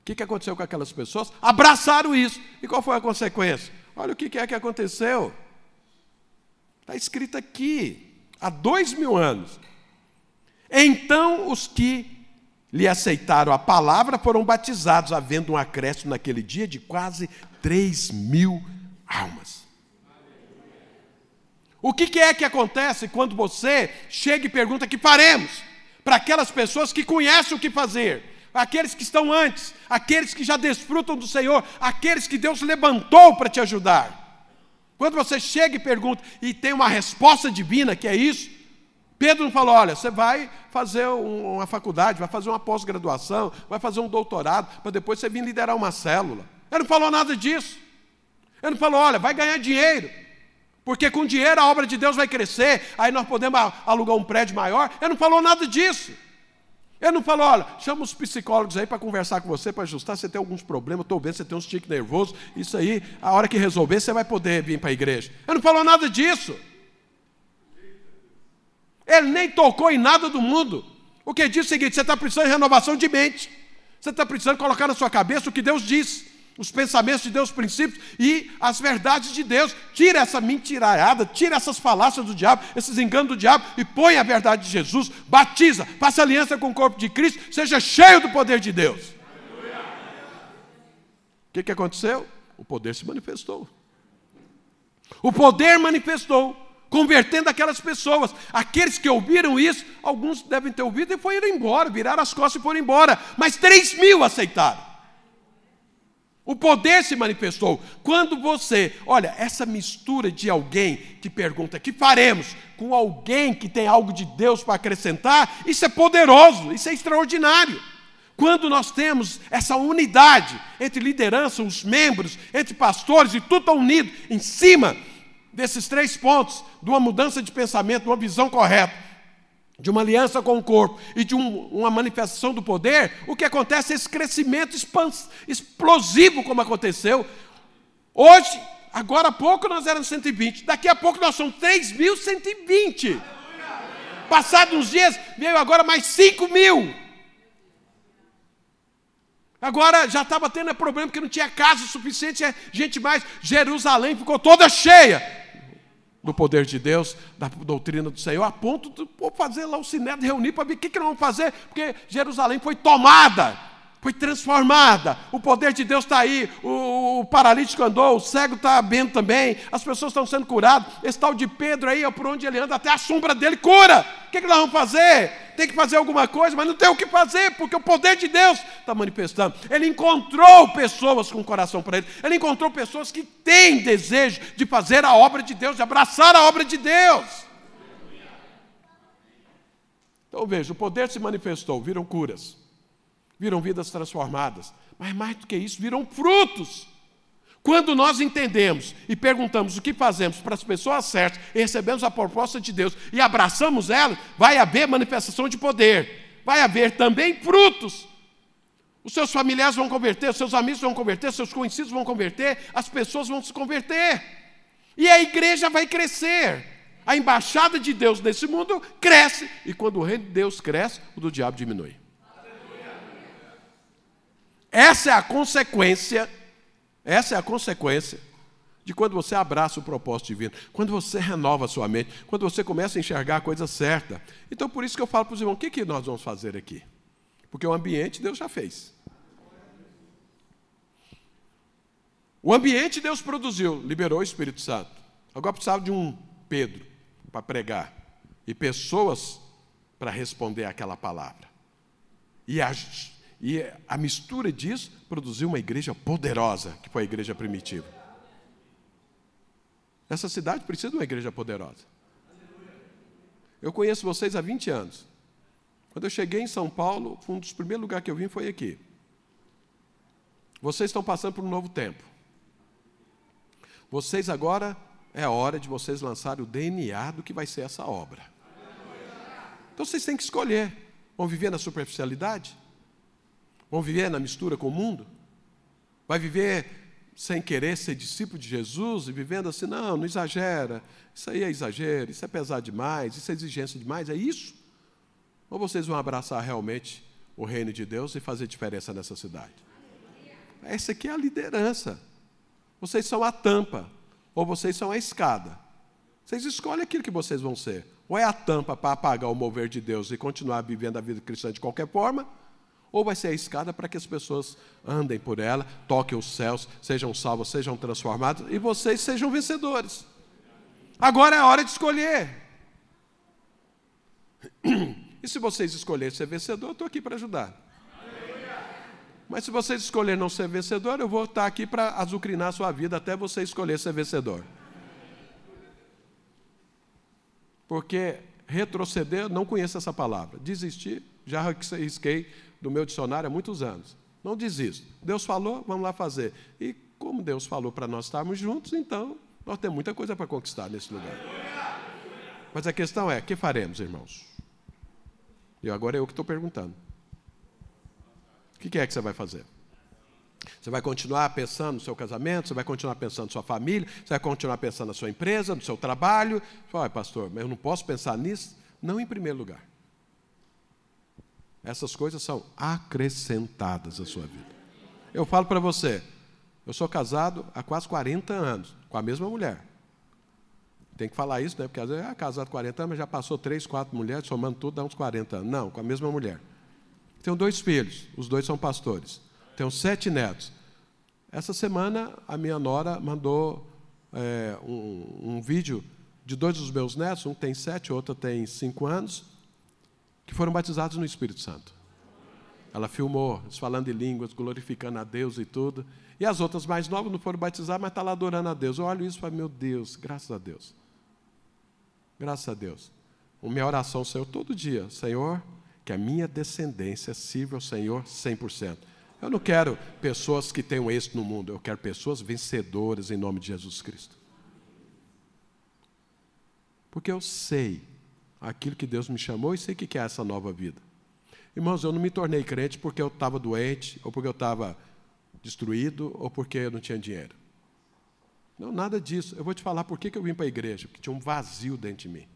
O que aconteceu com aquelas pessoas? Abraçaram isso. E qual foi a consequência? Olha o que é que aconteceu. Está escrito aqui, há dois mil anos. Então os que lhe aceitaram a palavra foram batizados, havendo um acréscimo naquele dia de quase três mil almas. O que, é que acontece quando você chega e pergunta que faremos para aquelas pessoas que conhecem o que fazer, aqueles que estão antes, aqueles que já desfrutam do Senhor, aqueles que Deus levantou para te ajudar? Quando você chega e pergunta e tem uma resposta divina, que é isso, Pedro falou: olha, você vai fazer uma faculdade, vai fazer uma pós-graduação, vai fazer um doutorado, para depois você vir liderar uma célula. Ele não falou nada disso. Ele não falou, olha, vai ganhar dinheiro. Porque com dinheiro a obra de Deus vai crescer, aí nós podemos alugar um prédio maior. Ele não falou nada disso. Ele não falou, olha, chama os psicólogos aí para conversar com você, para ajustar, você tem alguns problemas, estou vendo, você tem uns tiques nervosos, isso aí, a hora que resolver, você vai poder vir para a igreja. Ele não falou nada disso. Ele nem tocou em nada do mundo. O que diz o seguinte: você está precisando de renovação de mente. Você está precisando colocar na sua cabeça o que Deus diz os pensamentos de Deus, os princípios e as verdades de Deus. Tira essa mentiraiada, tira essas falácias do diabo, esses enganos do diabo e põe a verdade de Jesus, batiza, faça aliança com o corpo de Cristo, seja cheio do poder de Deus. O que, que aconteceu? O poder se manifestou. O poder manifestou, convertendo aquelas pessoas. Aqueles que ouviram isso, alguns devem ter ouvido e foram embora, viraram as costas e foram embora. Mas três mil aceitaram. O poder se manifestou. Quando você, olha, essa mistura de alguém que pergunta, que faremos, com alguém que tem algo de Deus para acrescentar, isso é poderoso, isso é extraordinário. Quando nós temos essa unidade entre liderança, os membros, entre pastores e tudo unido em cima desses três pontos, de uma mudança de pensamento, de uma visão correta, de uma aliança com o corpo e de um, uma manifestação do poder, o que acontece é esse crescimento explosivo, como aconteceu. Hoje, agora há pouco nós éramos 120, daqui a pouco nós somos 3.120. Passados uns dias, veio agora mais 5 mil. Agora já estava tendo problema porque não tinha casa suficiente, gente mais. Jerusalém ficou toda cheia do poder de Deus, da doutrina do Senhor, a ponto de fazer lá o sinédrio reunir para ver o que, que nós vamos fazer, porque Jerusalém foi tomada, foi transformada, o poder de Deus está aí, o, o, paralítico andou, o cego está vendo também, as pessoas estão sendo curadas, esse tal de Pedro aí, por onde ele anda, até a sombra dele cura. O que, que nós vamos fazer? tem que fazer alguma coisa, mas não tem o que fazer, porque o poder de Deus está manifestando. Ele encontrou pessoas com o coração para ele, ele encontrou pessoas que têm desejo de fazer a obra de Deus, de abraçar a obra de Deus. Então veja, o poder se manifestou, viram curas, viram vidas transformadas, mas mais do que isso, viram frutos. Quando nós entendemos e perguntamos o que fazemos para as pessoas certas e recebemos a proposta de Deus e abraçamos ela, vai haver manifestação de poder, vai haver também frutos. Os seus familiares vão converter, os seus amigos vão converter, seus conhecidos vão converter, as pessoas vão se converter. E a igreja vai crescer. A embaixada de Deus nesse mundo cresce. E quando o reino de Deus cresce, o do diabo diminui. Essa é a consequência, essa é a consequência de quando você abraça o propósito divino, quando você renova a sua mente, quando você começa a enxergar a coisa certa. Então, por isso que eu falo para os irmãos: o que, que nós vamos fazer aqui? Porque o ambiente Deus já fez. O ambiente Deus produziu, liberou o Espírito Santo. Agora precisava de um Pedro para pregar e pessoas para responder aquela palavra. E a, e a mistura disso produziu uma igreja poderosa, que foi a igreja primitiva. Essa cidade precisa de uma igreja poderosa. Eu conheço vocês há 20 anos. Quando eu cheguei em São Paulo, um dos primeiros lugares que eu vim foi aqui. Vocês estão passando por um novo tempo. Vocês agora é hora de vocês lançarem o DNA do que vai ser essa obra. Então vocês têm que escolher. Vão viver na superficialidade? Vão viver na mistura com o mundo? Vai viver sem querer ser discípulo de Jesus e vivendo assim, não, não exagera, isso aí é exagero, isso é pesar demais, isso é exigência demais, é isso? Ou vocês vão abraçar realmente o reino de Deus e fazer diferença nessa cidade? Essa aqui é a liderança. Vocês são a tampa, ou vocês são a escada. Vocês escolhem aquilo que vocês vão ser. Ou é a tampa para apagar o mover de Deus e continuar vivendo a vida cristã de qualquer forma, ou vai ser a escada para que as pessoas andem por ela, toquem os céus, sejam salvos, sejam transformados e vocês sejam vencedores. Agora é a hora de escolher. E se vocês escolherem ser vencedor, eu estou aqui para ajudar. Mas se vocês escolherem não ser vencedor, eu vou estar aqui para azucrinar a sua vida até você escolher ser vencedor. Porque retroceder, não conheço essa palavra. Desistir, já risquei do meu dicionário há muitos anos. Não desisto. Deus falou, vamos lá fazer. E como Deus falou para nós estarmos juntos, então nós temos muita coisa para conquistar nesse lugar. Mas a questão é: que faremos, irmãos? E agora é eu que estou perguntando. O que é que você vai fazer? Você vai continuar pensando no seu casamento, você vai continuar pensando na sua família, você vai continuar pensando na sua empresa, no seu trabalho. Olha, pastor, mas eu não posso pensar nisso? Não em primeiro lugar. Essas coisas são acrescentadas à sua vida. Eu falo para você, eu sou casado há quase 40 anos com a mesma mulher. Tem que falar isso, né? Porque às vezes é casado 40 anos, mas já passou três, quatro mulheres, somando tudo, dá uns 40 anos. Não, com a mesma mulher. Tenho dois filhos, os dois são pastores. Tenho sete netos. Essa semana a minha nora mandou é, um, um, vídeo de dois dos meus netos, um tem sete, outro tem cinco anos, que foram batizados no Espírito Santo. Ela filmou, falando em línguas, glorificando a Deus e tudo. E as outras mais novas não foram batizadas, mas estão tá lá adorando a Deus. Eu olho isso e falo, meu Deus, graças a Deus. Graças a Deus. A minha oração, Senhor, todo dia, Senhor, que a minha descendência sirva ao Senhor 100%. Eu não quero pessoas que tenham êxito no mundo, eu quero pessoas vencedoras em nome de Jesus Cristo. Porque eu sei aquilo que Deus me chamou e sei o que é essa nova vida. Irmãos, eu não me tornei crente porque eu estava doente, ou porque eu estava destruído, ou porque eu não tinha dinheiro. Não, nada disso. Eu vou te falar por que eu vim para a igreja, porque tinha um vazio dentro de mim.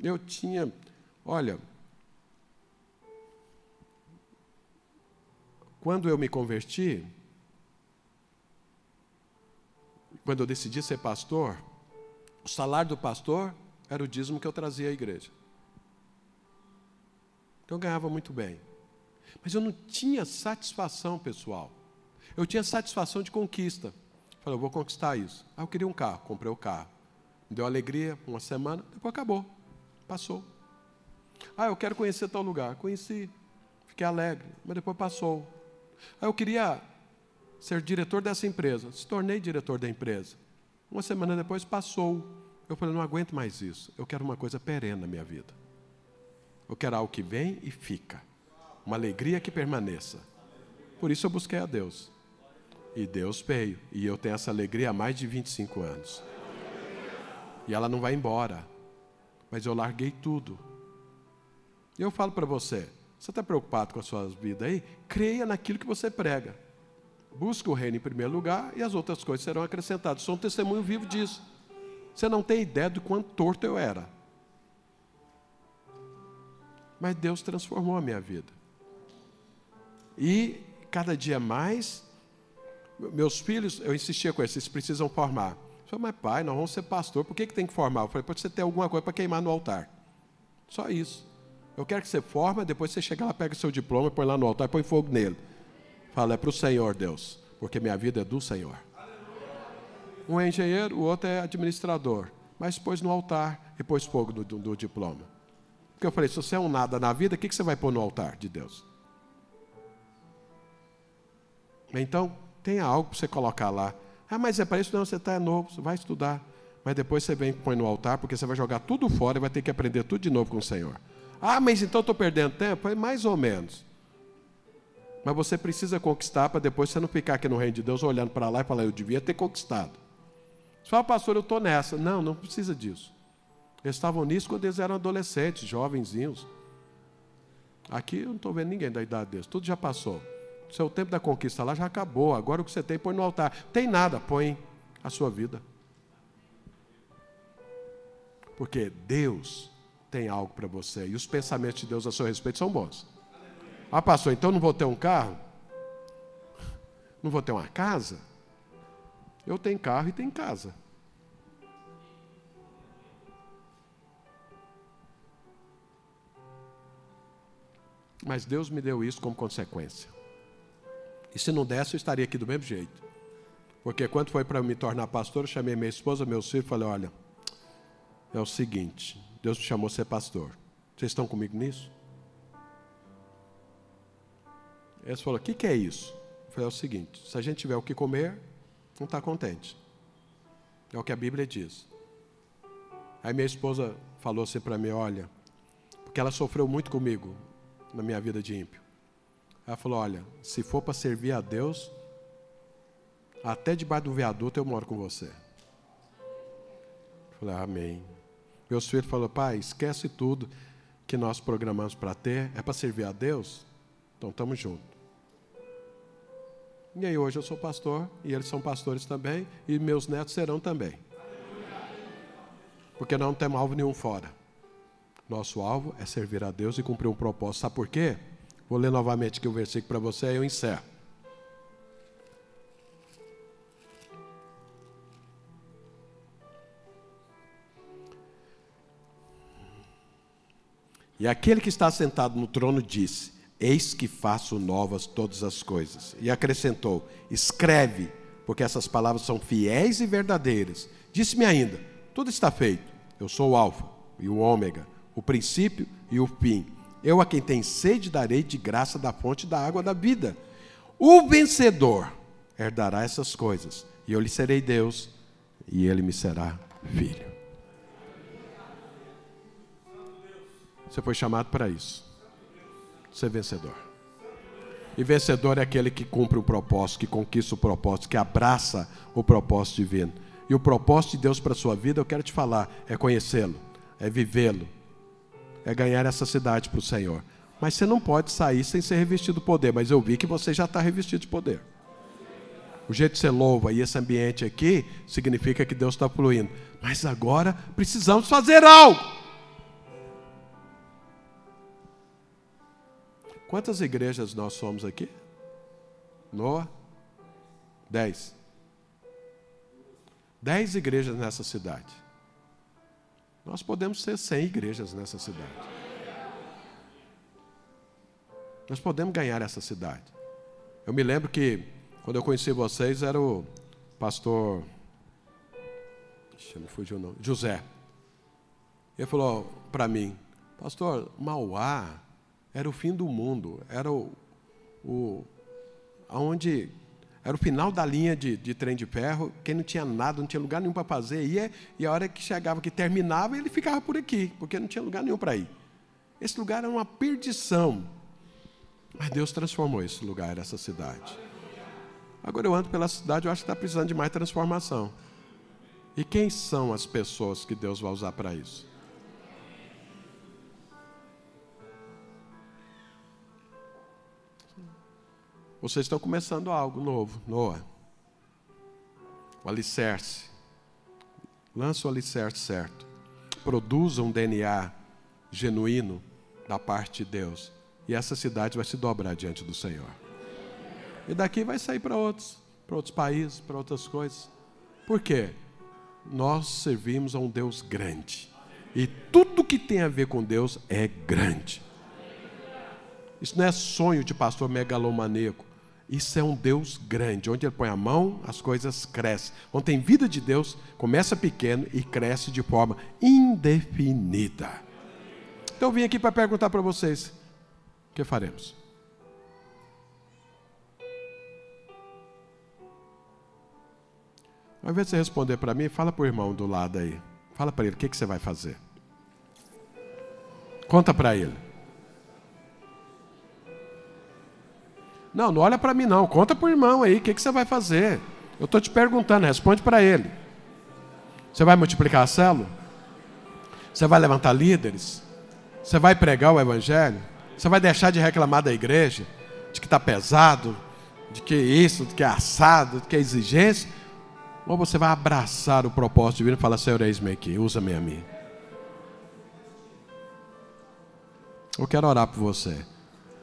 Eu tinha, olha, quando eu me converti, quando eu decidi ser pastor, o salário do pastor era o dízimo que eu trazia à igreja. Então eu ganhava muito bem. Mas eu não tinha satisfação pessoal. Eu tinha satisfação de conquista. Falei, eu vou conquistar isso. Ah, eu queria um carro, comprei o carro. Me deu alegria, uma semana, depois acabou. Passou. Ah, eu quero conhecer tal lugar. Conheci, fiquei alegre, mas depois passou. Ah, eu queria ser diretor dessa empresa. Se tornei diretor da empresa. Uma semana depois passou. Eu falei, não aguento mais isso. Eu quero uma coisa perene na minha vida. Eu quero algo que vem e fica. Uma alegria que permaneça. Por isso eu busquei a Deus. E Deus veio. E eu tenho essa alegria há mais de 25 anos. E ela não vai embora. Mas eu larguei tudo. E eu falo para você: Você está preocupado com a sua vida aí? Creia naquilo que você prega. Busque o reino em primeiro lugar e as outras coisas serão acrescentadas. Sou um testemunho vivo disso. Você não tem ideia do quanto torto eu era. Mas Deus transformou a minha vida. E cada dia mais, meus filhos, eu insistia com eles, vocês precisam formar. Eu falei, mas pai, nós vamos ser pastor, por que, que tem que formar? Eu falei, pode você ter alguma coisa para queimar no altar. Só isso. Eu quero que você forma, depois você chega lá, pega seu diploma, põe lá no altar, põe fogo nele. Fala, é para o Senhor, Deus, porque minha vida é do Senhor. Um é engenheiro, o outro é administrador. Mas pôs no altar e pôs fogo no, do, do diploma. Porque eu falei, se você é um nada na vida, o que, que você vai pôr no altar de Deus? Então, tenha algo para você colocar lá. Ah, mas é para isso? Não, você está novo, você vai estudar. Mas depois você vem e põe no altar, porque você vai jogar tudo fora e vai ter que aprender tudo de novo com o Senhor. Ah, mas então estou perdendo tempo? É mais ou menos. Mas você precisa conquistar para depois você não ficar aqui no reino de Deus olhando para lá e falar, eu devia ter conquistado. Você fala, pastor, eu estou nessa. Não, não precisa disso. Eles estavam nisso quando eles eram adolescentes, jovenzinhos. Aqui eu não estou vendo ninguém da idade deles, tudo já passou. O seu tempo da conquista lá já acabou. Agora o que você tem, põe no altar. Tem nada, põe a sua vida. Porque Deus tem algo para você. E os pensamentos de Deus a seu respeito são bons. Ah, pastor, então não vou ter um carro? Não vou ter uma casa? Eu tenho carro e tenho casa. Mas Deus me deu isso como consequência. E se não desse, eu estaria aqui do mesmo jeito. Porque quando foi para me tornar pastor, eu chamei minha esposa, meus filhos e falei: olha, é o seguinte, Deus me chamou a ser pastor. Vocês estão comigo nisso? Eles falaram: o que, que é isso? Eu falei: é o seguinte, se a gente tiver o que comer, não está contente. É o que a Bíblia diz. Aí minha esposa falou assim para mim: olha, porque ela sofreu muito comigo na minha vida de ímpio. Ela falou: Olha, se for para servir a Deus, até debaixo do viaduto eu moro com você. Eu falei: Amém. Meus filhos falaram: Pai, esquece tudo que nós programamos para ter, é para servir a Deus? Então estamos juntos. E aí hoje eu sou pastor, e eles são pastores também, e meus netos serão também. Porque não temos alvo nenhum fora. Nosso alvo é servir a Deus e cumprir um propósito. Sabe por quê? Vou ler novamente aqui o versículo para você, aí eu encerro. E aquele que está sentado no trono disse: Eis que faço novas todas as coisas. E acrescentou: Escreve, porque essas palavras são fiéis e verdadeiras. Disse-me ainda: Tudo está feito. Eu sou o Alfa e o Ômega, o princípio e o fim. Eu a quem tem sede darei de graça da fonte da água da vida. O vencedor herdará essas coisas, e eu lhe serei Deus, e ele me será filho. Você foi chamado para isso. Ser vencedor. E vencedor é aquele que cumpre o propósito, que conquista o propósito, que abraça o propósito divino. E o propósito de Deus para a sua vida, eu quero te falar, é conhecê-lo, é vivê-lo, é ganhar essa cidade para o Senhor. Mas você não pode sair sem ser revestido de poder. Mas eu vi que você já está revestido de poder. O jeito que você louva e esse ambiente aqui significa que Deus está fluindo. Mas agora precisamos fazer algo. Quantas igrejas nós somos aqui? Noa? Dez. Dez igrejas nessa cidade. Nós podemos ser 100 igrejas nessa cidade. Nós podemos ganhar essa cidade. Eu me lembro que, quando eu conheci vocês, era o pastor. Ixi, me fugiu o nome. José. Ele falou para mim: Pastor, Mauá era o fim do mundo. Era o. o onde era o final da linha de, de trem de ferro, quem não tinha nada, não tinha lugar nenhum para fazer, ia, e a hora que chegava, que terminava, ele ficava por aqui, porque não tinha lugar nenhum para ir. Esse lugar era uma perdição. Mas Deus transformou esse lugar, essa cidade. Agora eu ando pela cidade, eu acho que está precisando de mais transformação. E quem são as pessoas que Deus vai usar para isso? Vocês estão começando algo novo, Noah. O alicerce. Lança o alicerce certo. Produza um DNA genuíno da parte de Deus. E essa cidade vai se dobrar diante do Senhor. E daqui vai sair para outros, para outros países, para outras coisas. Por quê? Nós servimos a um Deus grande. E tudo que tem a ver com Deus é grande. Isso não é sonho de pastor megalomaníaco. Isso é um Deus grande. Onde ele põe a mão, as coisas crescem. Onde tem vida de Deus, começa pequeno e cresce de forma indefinida. Então eu vim aqui para perguntar para vocês: o que faremos? Ao invés de você responder para mim, fala para o irmão do lado aí. Fala para ele, o que, que você vai fazer? Conta para ele. Não, não olha para mim não. Conta para o irmão aí, o que, que você vai fazer? Eu estou te perguntando, responde para ele. Você vai multiplicar a célula? Você vai levantar líderes? Você vai pregar o evangelho? Você vai deixar de reclamar da igreja? De que está pesado? De que isso, de que é assado, de que é exigência? Ou você vai abraçar o propósito divino e falar, Senhor, eis-me aqui, usa-me a mim. Eu quero orar por você.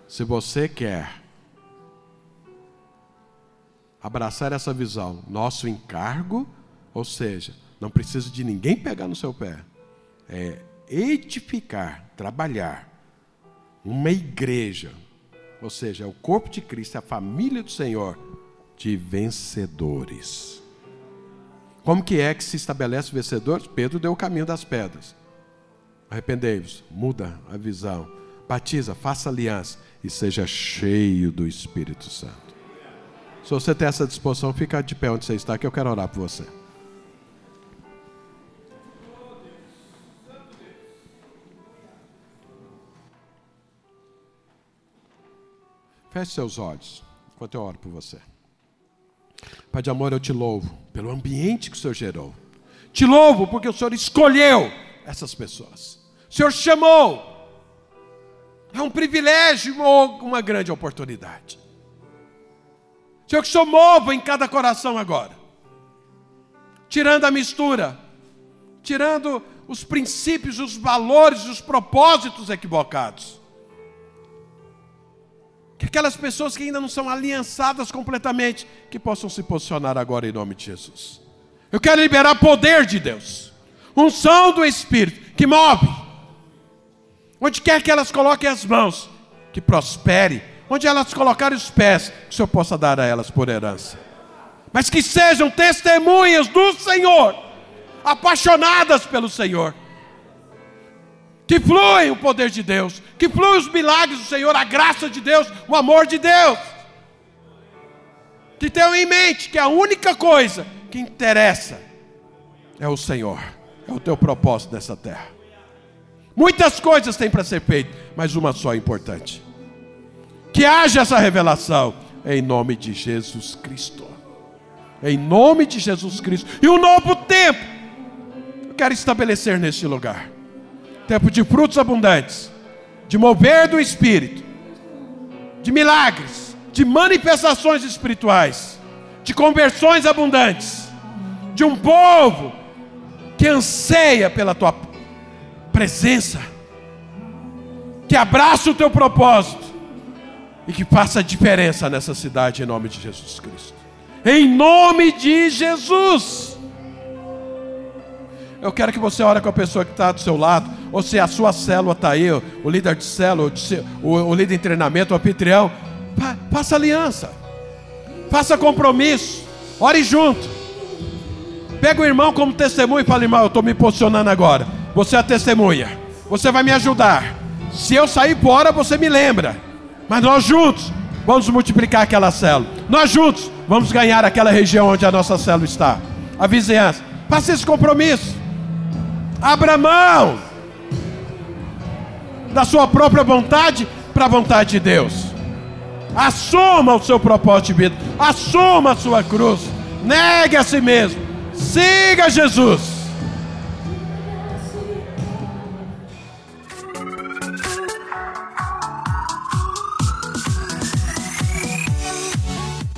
Se você quer abraçar essa visão, nosso encargo, ou seja, não precisa de ninguém pegar no seu pé, é edificar, trabalhar uma igreja, ou seja, é o corpo de Cristo, é a família do Senhor, de vencedores. Como que é que se estabelece vencedores? Pedro deu o caminho das pedras. Arrependei-vos, muda a visão, batiza, faça aliança e seja cheio do Espírito Santo. Se você tem essa disposição, fica de pé onde você está, que eu quero orar por você. Feche seus olhos, enquanto eu oro por você. Pai de amor, eu te louvo pelo ambiente que o Senhor gerou. Te louvo porque o Senhor escolheu essas pessoas. O Senhor chamou. É um privilégio ou uma grande oportunidade. Senhor, que o Senhor mova em cada coração agora, tirando a mistura, tirando os princípios, os valores, os propósitos equivocados. Que aquelas pessoas que ainda não são aliançadas completamente, que possam se posicionar agora em nome de Jesus. Eu quero liberar poder de Deus, unção do Espírito que move, onde quer que elas coloquem as mãos, que prospere onde elas colocarem os pés, que o Senhor possa dar a elas por herança. Mas que sejam testemunhas do Senhor, apaixonadas pelo Senhor. Que flui o poder de Deus, que flui os milagres do Senhor, a graça de Deus, o amor de Deus. Que tenham em mente que a única coisa que interessa é o Senhor, é o teu propósito nessa terra. Muitas coisas têm para ser feitas, mas uma só é importante que haja essa revelação em nome de Jesus Cristo. Em nome de Jesus Cristo. E um novo tempo eu quero estabelecer neste lugar. Tempo de frutos abundantes, de mover do espírito, de milagres, de manifestações espirituais, de conversões abundantes, de um povo que anseia pela tua presença, que abraça o teu propósito e que faça diferença nessa cidade em nome de Jesus Cristo. Em nome de Jesus. Eu quero que você ore com a pessoa que está do seu lado, ou se a sua célula está aí, o líder de célula, o, líder em treinamento, o anfitrião. Faça aliança, faça compromisso, ore junto. Pega o irmão como testemunho e fala: irmão, eu estou me posicionando agora. Você é a testemunha, você vai me ajudar. Se eu sair fora, você me lembra. Mas nós juntos vamos multiplicar aquela célula. Nós juntos vamos ganhar aquela região onde a nossa célula está. A vizinhança. Faça esse compromisso. Abra mão da sua própria vontade para a vontade de Deus. Assuma o seu propósito de vida. Assuma a sua cruz. Negue a si mesmo. Siga Jesus.